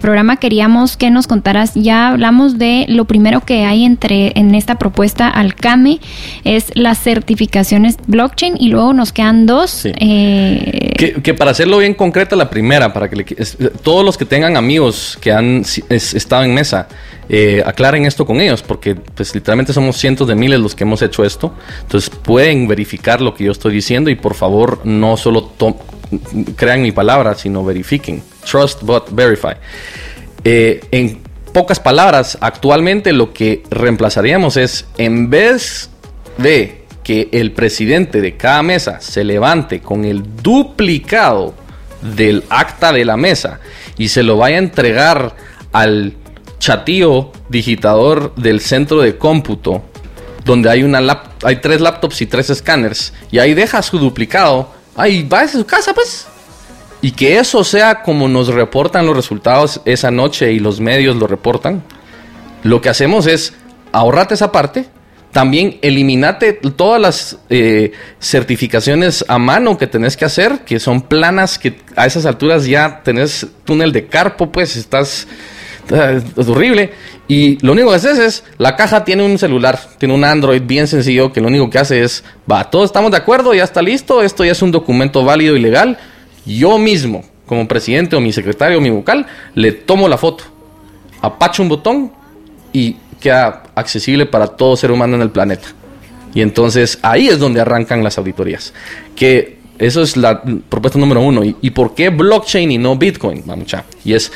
programa queríamos que nos contaras, ya hablamos de lo primero que hay entre en esta propuesta al CAME, es las certificaciones blockchain y luego nos quedan dos. Eh, que, para hacerlo bien concreta, la primera, para que todos los que tengan amigos que han estado en mesa, eh, aclaren esto con ellos, porque pues literalmente somos cientos de miles los que hemos hecho esto. Entonces pueden verificar lo que yo estoy diciendo y por favor no solo crean mi palabra, sino verifiquen. Trust but verify. Eh, en pocas palabras, actualmente lo que reemplazaríamos es, en vez de que el presidente de cada mesa se levante con el duplicado del acta de la mesa y se lo vaya a entregar al chatío digitador del centro de cómputo, donde hay, una hay tres laptops y tres escáneres, y ahí deja su duplicado, ahí va a su casa pues. Y que eso sea como nos reportan los resultados esa noche y los medios lo reportan, lo que hacemos es ahorrate esa parte, también eliminate todas las eh, certificaciones a mano que tenés que hacer, que son planas que a esas alturas ya tenés túnel de carpo, pues estás... Es horrible. Y lo único que haces es, la caja tiene un celular, tiene un Android bien sencillo que lo único que hace es, va, todos estamos de acuerdo, ya está listo, esto ya es un documento válido y legal. Yo mismo, como presidente o mi secretario o mi vocal, le tomo la foto, apacho un botón y queda accesible para todo ser humano en el planeta. Y entonces ahí es donde arrancan las auditorías. Que eso es la propuesta número uno. ¿Y, por qué blockchain y no Bitcoin? Y es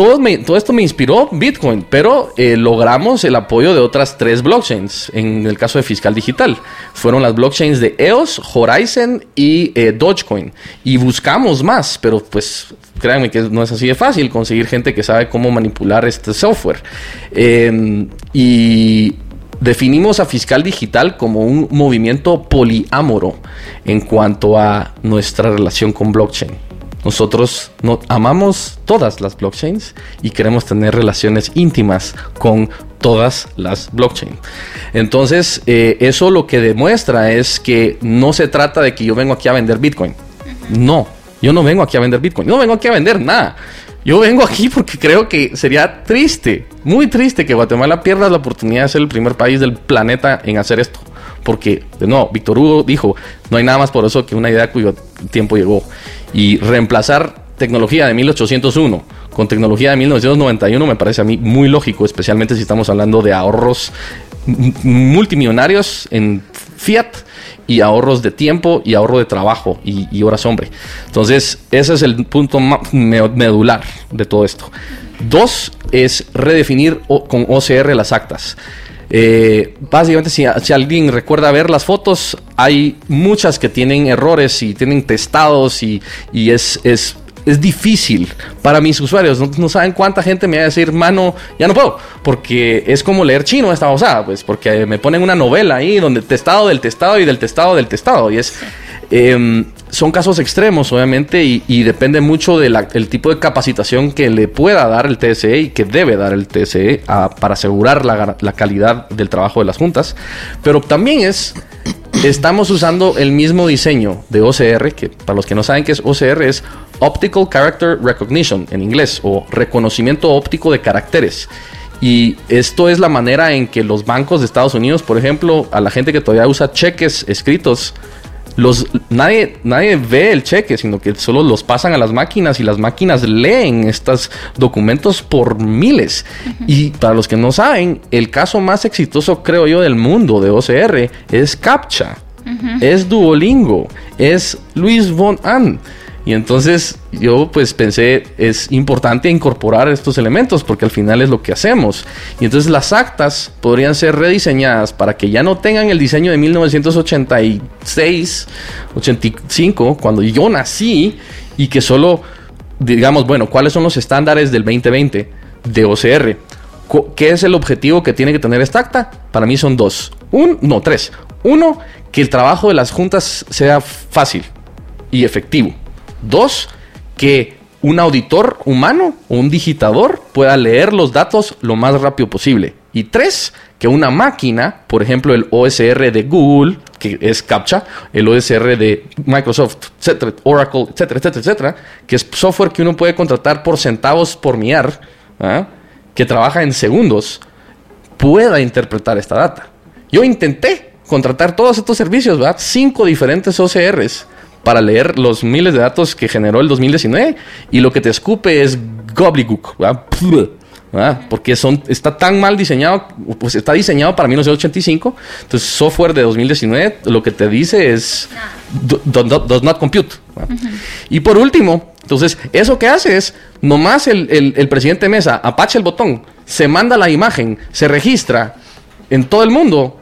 todo, esto me inspiró Bitcoin, pero eh, logramos el apoyo de otras tres blockchains. En el caso de Fiscal Digital, fueron las blockchains de EOS, Horizon y eh, Dogecoin. Y buscamos más, pero pues créanme que no es así de fácil conseguir gente que sabe cómo manipular este software. Em, y definimos a Fiscal Digital como un movimiento poliámoro en cuanto a nuestra relación con blockchain. Nosotros no, amamos todas las blockchains y queremos tener relaciones íntimas con todas las blockchains. Entonces, eh, eso lo que demuestra es que no se trata de que yo vengo aquí a vender Bitcoin. No, yo no vengo aquí a vender Bitcoin. Yo no vengo aquí a vender nada. Yo vengo aquí porque creo que sería triste, muy triste que Guatemala pierda la oportunidad de ser el primer país del planeta en hacer esto. Porque, de nuevo, Víctor Hugo dijo, no hay nada más por eso que una idea cuyo tiempo llegó. Y reemplazar tecnología de 1801 con tecnología de 1991 me parece a mí muy lógico, especialmente si estamos hablando de ahorros multimillonarios en fiat y ahorros de tiempo y ahorro de trabajo y, horas hombre. Entonces, ese es el punto medular de todo esto. Dos es redefinir con OCR las actas. Eh, básicamente, si, alguien recuerda ver las fotos, hay muchas que tienen errores y tienen testados y, es, es, es, difícil para mis usuarios. No, saben cuánta gente me va a decir, mano, ya no puedo, porque es como leer chino esta osada, pues, porque me ponen una novela ahí donde testado del testado y del testado del testado. Y es. Em, son casos extremos, obviamente, y, depende mucho del tipo de capacitación que le pueda dar el TSE y que debe dar el TSE para asegurar la, la, calidad del trabajo de las juntas. Pero también es, estamos usando el mismo diseño de OCR, que para los que no saben qué es OCR, es Optical Character Recognition en inglés, o reconocimiento óptico de caracteres. Y esto es la manera en que los bancos de Estados Unidos, por ejemplo, a la gente que todavía usa cheques escritos, los, nadie, nadie ve el cheque, sino que solo los pasan a las máquinas y las máquinas leen estos documentos por miles. Y para los que no saben, el caso más exitoso, creo yo, del mundo de OCR es CAPTCHA, es Duolingo, es Luis von Ahn. Y entonces yo pues pensé, es importante incorporar estos elementos porque al final es lo que hacemos. Y entonces las actas podrían ser rediseñadas para que ya no tengan el diseño de 1986, 85, cuando yo nací, y que solo digamos, bueno, ¿cuáles son los estándares del 2020 de OCR? ¿Qué es el objetivo que tiene que tener esta acta? Para mí son dos. Un, no, tres. Uno, que el trabajo de las juntas sea fácil y efectivo. Dos, que un auditor humano o un digitador pueda leer los datos lo más rápido posible. Y tres, que una máquina, por ejemplo el OSR de Google, que es CAPTCHA, el OSR de Microsoft, etcétera, Oracle, etcétera, etcétera, etcétera, que es software que uno puede contratar por centavos por miar, ¿ah? que trabaja en segundos, pueda interpretar esta data. Yo intenté contratar todos estos servicios, ¿verdad? Cinco diferentes OCRs para leer los miles de datos que generó el 2019 y lo que te escupe es gobbledygook, porque son, está tan mal diseñado, pues está diseñado para 1985, entonces software de 2019 lo que te dice es does not compute. Y por último, entonces eso que hace es, nomás el, el presidente Mesa apache el botón, se manda la imagen, se registra en todo el mundo,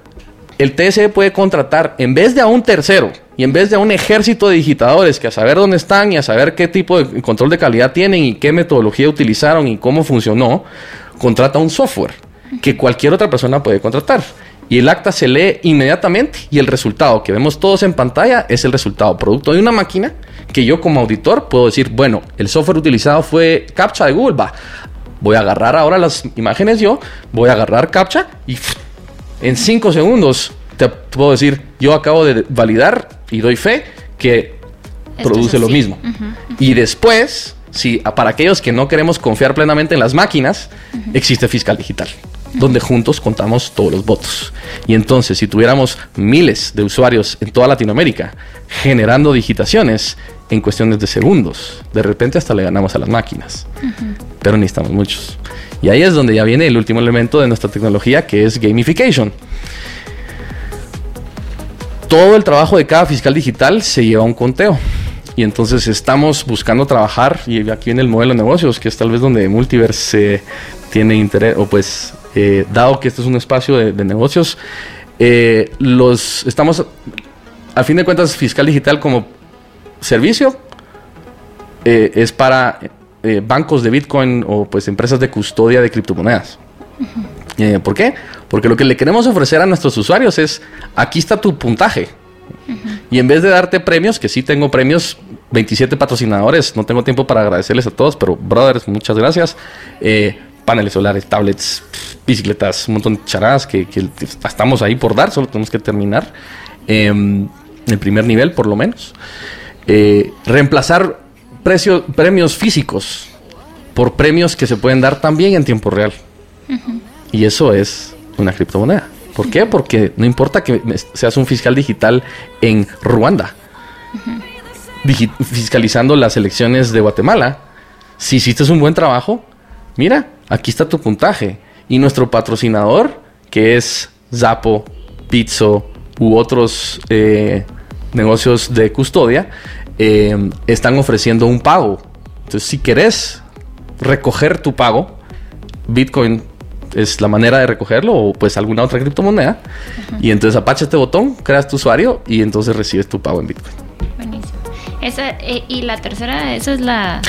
el TSE puede contratar en vez de a un tercero, y en vez de un ejército de digitadores que a saber dónde están y a saber qué tipo de control de calidad tienen y qué metodología utilizaron y cómo funcionó, contrata un software que cualquier otra persona puede contratar. Y el acta se lee inmediatamente y el resultado que vemos todos en pantalla es el resultado producto de una máquina que yo como auditor puedo decir, bueno, el software utilizado fue CAPTCHA de Google, va, voy a agarrar ahora las imágenes yo, voy a agarrar CAPTCHA y en cinco segundos te puedo decir, yo acabo de validar y doy fe que produce lo mismo. Y después, si para aquellos que no queremos confiar plenamente en las máquinas, existe fiscal digital, donde juntos contamos todos los votos. Y entonces, si tuviéramos miles de usuarios en toda Latinoamérica generando digitaciones en cuestiones de segundos, de repente hasta le ganamos a las máquinas. Pero necesitamos muchos. Y ahí es donde ya viene el último elemento de nuestra tecnología, que es gamification todo el trabajo de cada fiscal digital se lleva a un conteo. Y entonces estamos buscando trabajar, y aquí viene el modelo de negocios, que es tal vez donde Multiverse tiene interés, o pues, eh, dado que este es un espacio de, negocios, eh, los estamos, al fin de cuentas, fiscal digital como servicio eh, es para bancos de Bitcoin o pues empresas de custodia de criptomonedas. Eh, ¿Por qué? Porque lo que le queremos ofrecer a nuestros usuarios es, aquí está tu puntaje. Y en vez de darte premios, que sí tengo premios 27 patrocinadores. No tengo tiempo para agradecerles a todos, pero brothers, muchas gracias. Eh, paneles solares, tablets, bicicletas, un montón de charadas que, estamos ahí por dar, solo tenemos que terminar. Em, el primer nivel, por lo menos. Eh, reemplazar premios físicos por premios que se pueden dar también en tiempo real. Y eso es una criptomoneda. ¿Por qué? Porque no importa que seas un fiscal digital en Ruanda, fiscalizando las elecciones de Guatemala. Si hiciste un buen trabajo, mira, aquí está tu puntaje. Y nuestro patrocinador, que es Zapo, Pizzo u otros eh, negocios de custodia, eh, están ofreciendo un pago. Entonces, si querés recoger tu pago, Bitcoin es la manera de recogerlo o pues alguna otra criptomoneda. Y entonces apacha este botón, creas tu usuario y entonces recibes tu pago en Bitcoin. Esa, eh, y la tercera, esa es la...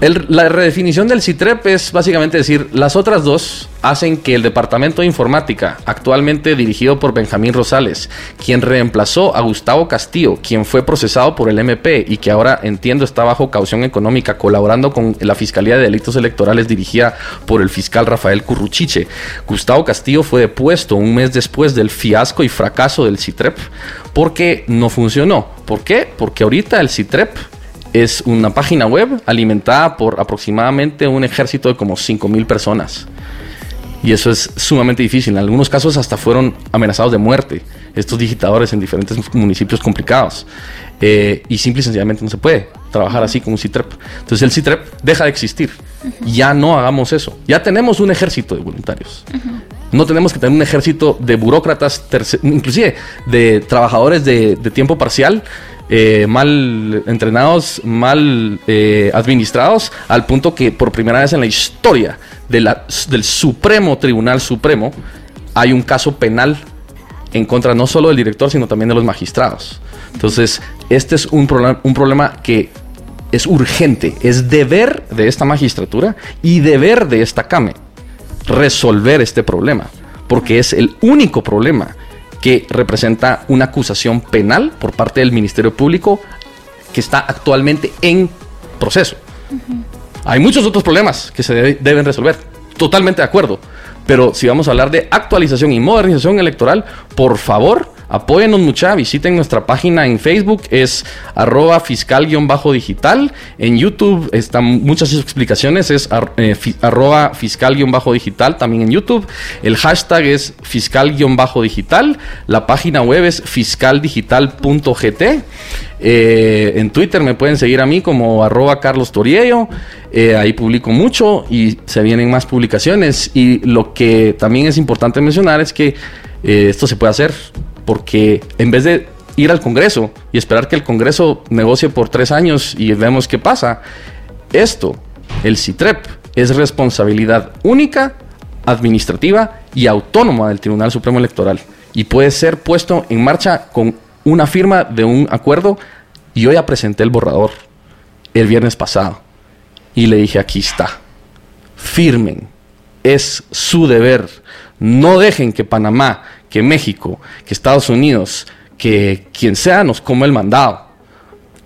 la redefinición del CITREP es básicamente decir, las otras dos hacen que el Departamento de Informática, actualmente dirigido por Benjamín Rosales, quien reemplazó a Gustavo Castillo, quien fue procesado por el MP y que ahora entiendo está bajo caución económica colaborando con la Fiscalía de Delitos Electorales dirigida por el fiscal Rafael Curruchiche. Gustavo Castillo fue depuesto un mes después del fiasco y fracaso del CITREP porque no funcionó. ¿Por qué? Porque ahorita el CITREP es una página web alimentada por aproximadamente un ejército de como 5.000 personas. Y eso es sumamente difícil. En algunos casos hasta fueron amenazados de muerte estos digitadores en diferentes municipios complicados. Eh, y simple y sencillamente no se puede trabajar así con un CITREP. Entonces el CITREP deja de existir. Ya no hagamos eso. Ya tenemos un ejército de voluntarios. No tenemos que tener un ejército de burócratas, inclusive de trabajadores de, tiempo parcial, eh, mal entrenados, mal eh, administrados, al punto que por primera vez en la historia del Supremo Tribunal Supremo hay un caso penal en contra no solo del director, sino también de los magistrados. Entonces, este es un, un problema que es urgente, es deber de esta magistratura y deber de esta CAME resolver este problema, porque es el único problema que representa una acusación penal por parte del Ministerio Público que está actualmente en proceso. Hay muchos otros problemas que se deben resolver. Totalmente de acuerdo. Pero si vamos a hablar de actualización y modernización electoral, por favor, Apóyenos mucha, visiten nuestra página en Facebook, es arroba fiscal-digital. En YouTube están muchas explicaciones, es eh, arroba fiscal-digital también en YouTube. El hashtag es fiscal-digital. La página web es fiscaldigital.gt. Eh, en Twitter me pueden seguir a mí como arroba Carlos Toriello. Eh, ahí publico mucho y se vienen más publicaciones. Y lo que también es importante mencionar es que esto se puede hacer porque en vez de ir al Congreso y esperar que el Congreso negocie por tres años y vemos qué pasa, esto, el CITREP, es responsabilidad única, administrativa y autónoma del Tribunal Supremo Electoral y puede ser puesto en marcha con una firma de un acuerdo y yo ya presenté el borrador el viernes pasado y le dije aquí está, firmen, es su deber, no dejen que Panamá que México, que Estados Unidos, que quien sea nos come el mandado.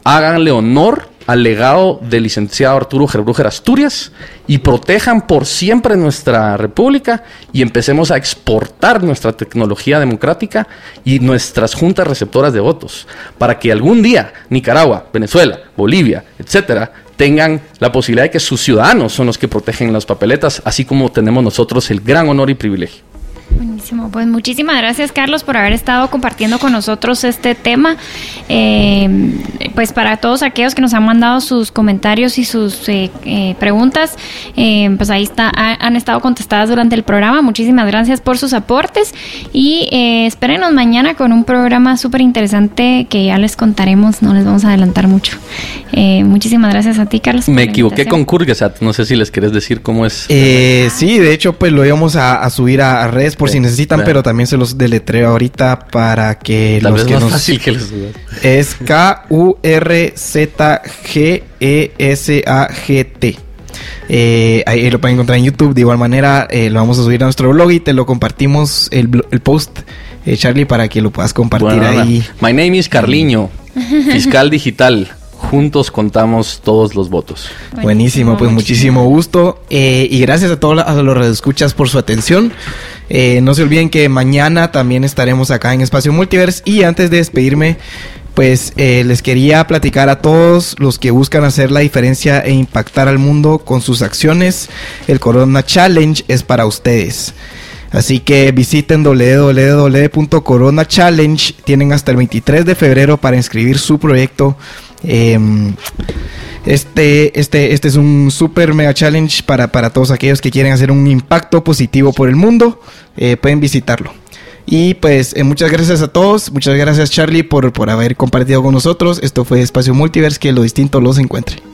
Háganle honor al legado del licenciado Arturo Gerbrujer Asturias y protejan por siempre nuestra república y empecemos a exportar nuestra tecnología democrática y nuestras juntas receptoras de votos para que algún día Nicaragua, Venezuela, Bolivia, etcétera, tengan la posibilidad de que sus ciudadanos son los que protegen las papeletas, así como tenemos nosotros el gran honor y privilegio. Buenísimo, pues muchísimas gracias Carlos por haber estado compartiendo con nosotros este tema. Eh, pues para todos aquellos que nos han mandado sus comentarios y sus eh, eh, preguntas, pues ahí está, han estado contestadas durante el programa. Muchísimas gracias por sus aportes y espérenos mañana con un programa súper interesante que ya les contaremos, no les vamos a adelantar mucho. muchísimas gracias a ti Carlos. Me equivoqué con Kurgesat, no sé si les querés decir cómo es. sí, de hecho pues lo íbamos a, subir a, redes por si necesitan, pero también se los deletreo ahorita para que los que nos... fácil que les Es K-U-R-Z-G-E-S-A-G-T. Eh, ahí lo pueden encontrar en YouTube. De igual manera, eh, lo vamos a subir a nuestro blog y te lo compartimos el, post, eh, Charlie, para que lo puedas compartir ahí. My name is Carliño, fiscal digital. juntos contamos todos los votos. Buenísimo, pues muchísimo gusto eh, y gracias a todos los escuchas por su atención. Eh, no se olviden que mañana también estaremos acá en Espacio Multiverse y antes de despedirme, pues eh, les quería platicar a todos los que buscan hacer la diferencia e impactar al mundo con sus acciones. El Corona Challenge es para ustedes. Así que visiten www.coronachallenge. Tienen hasta el 23 de febrero para inscribir su proyecto. Em, este, este, este es un super mega challenge para, para todos aquellos que quieren hacer un impacto positivo por el mundo. Eh, pueden visitarlo. Y pues eh, muchas gracias a todos. Muchas gracias Charlie por, por haber compartido con nosotros. Esto fue Espacio Multiverse, que lo distinto los encuentre.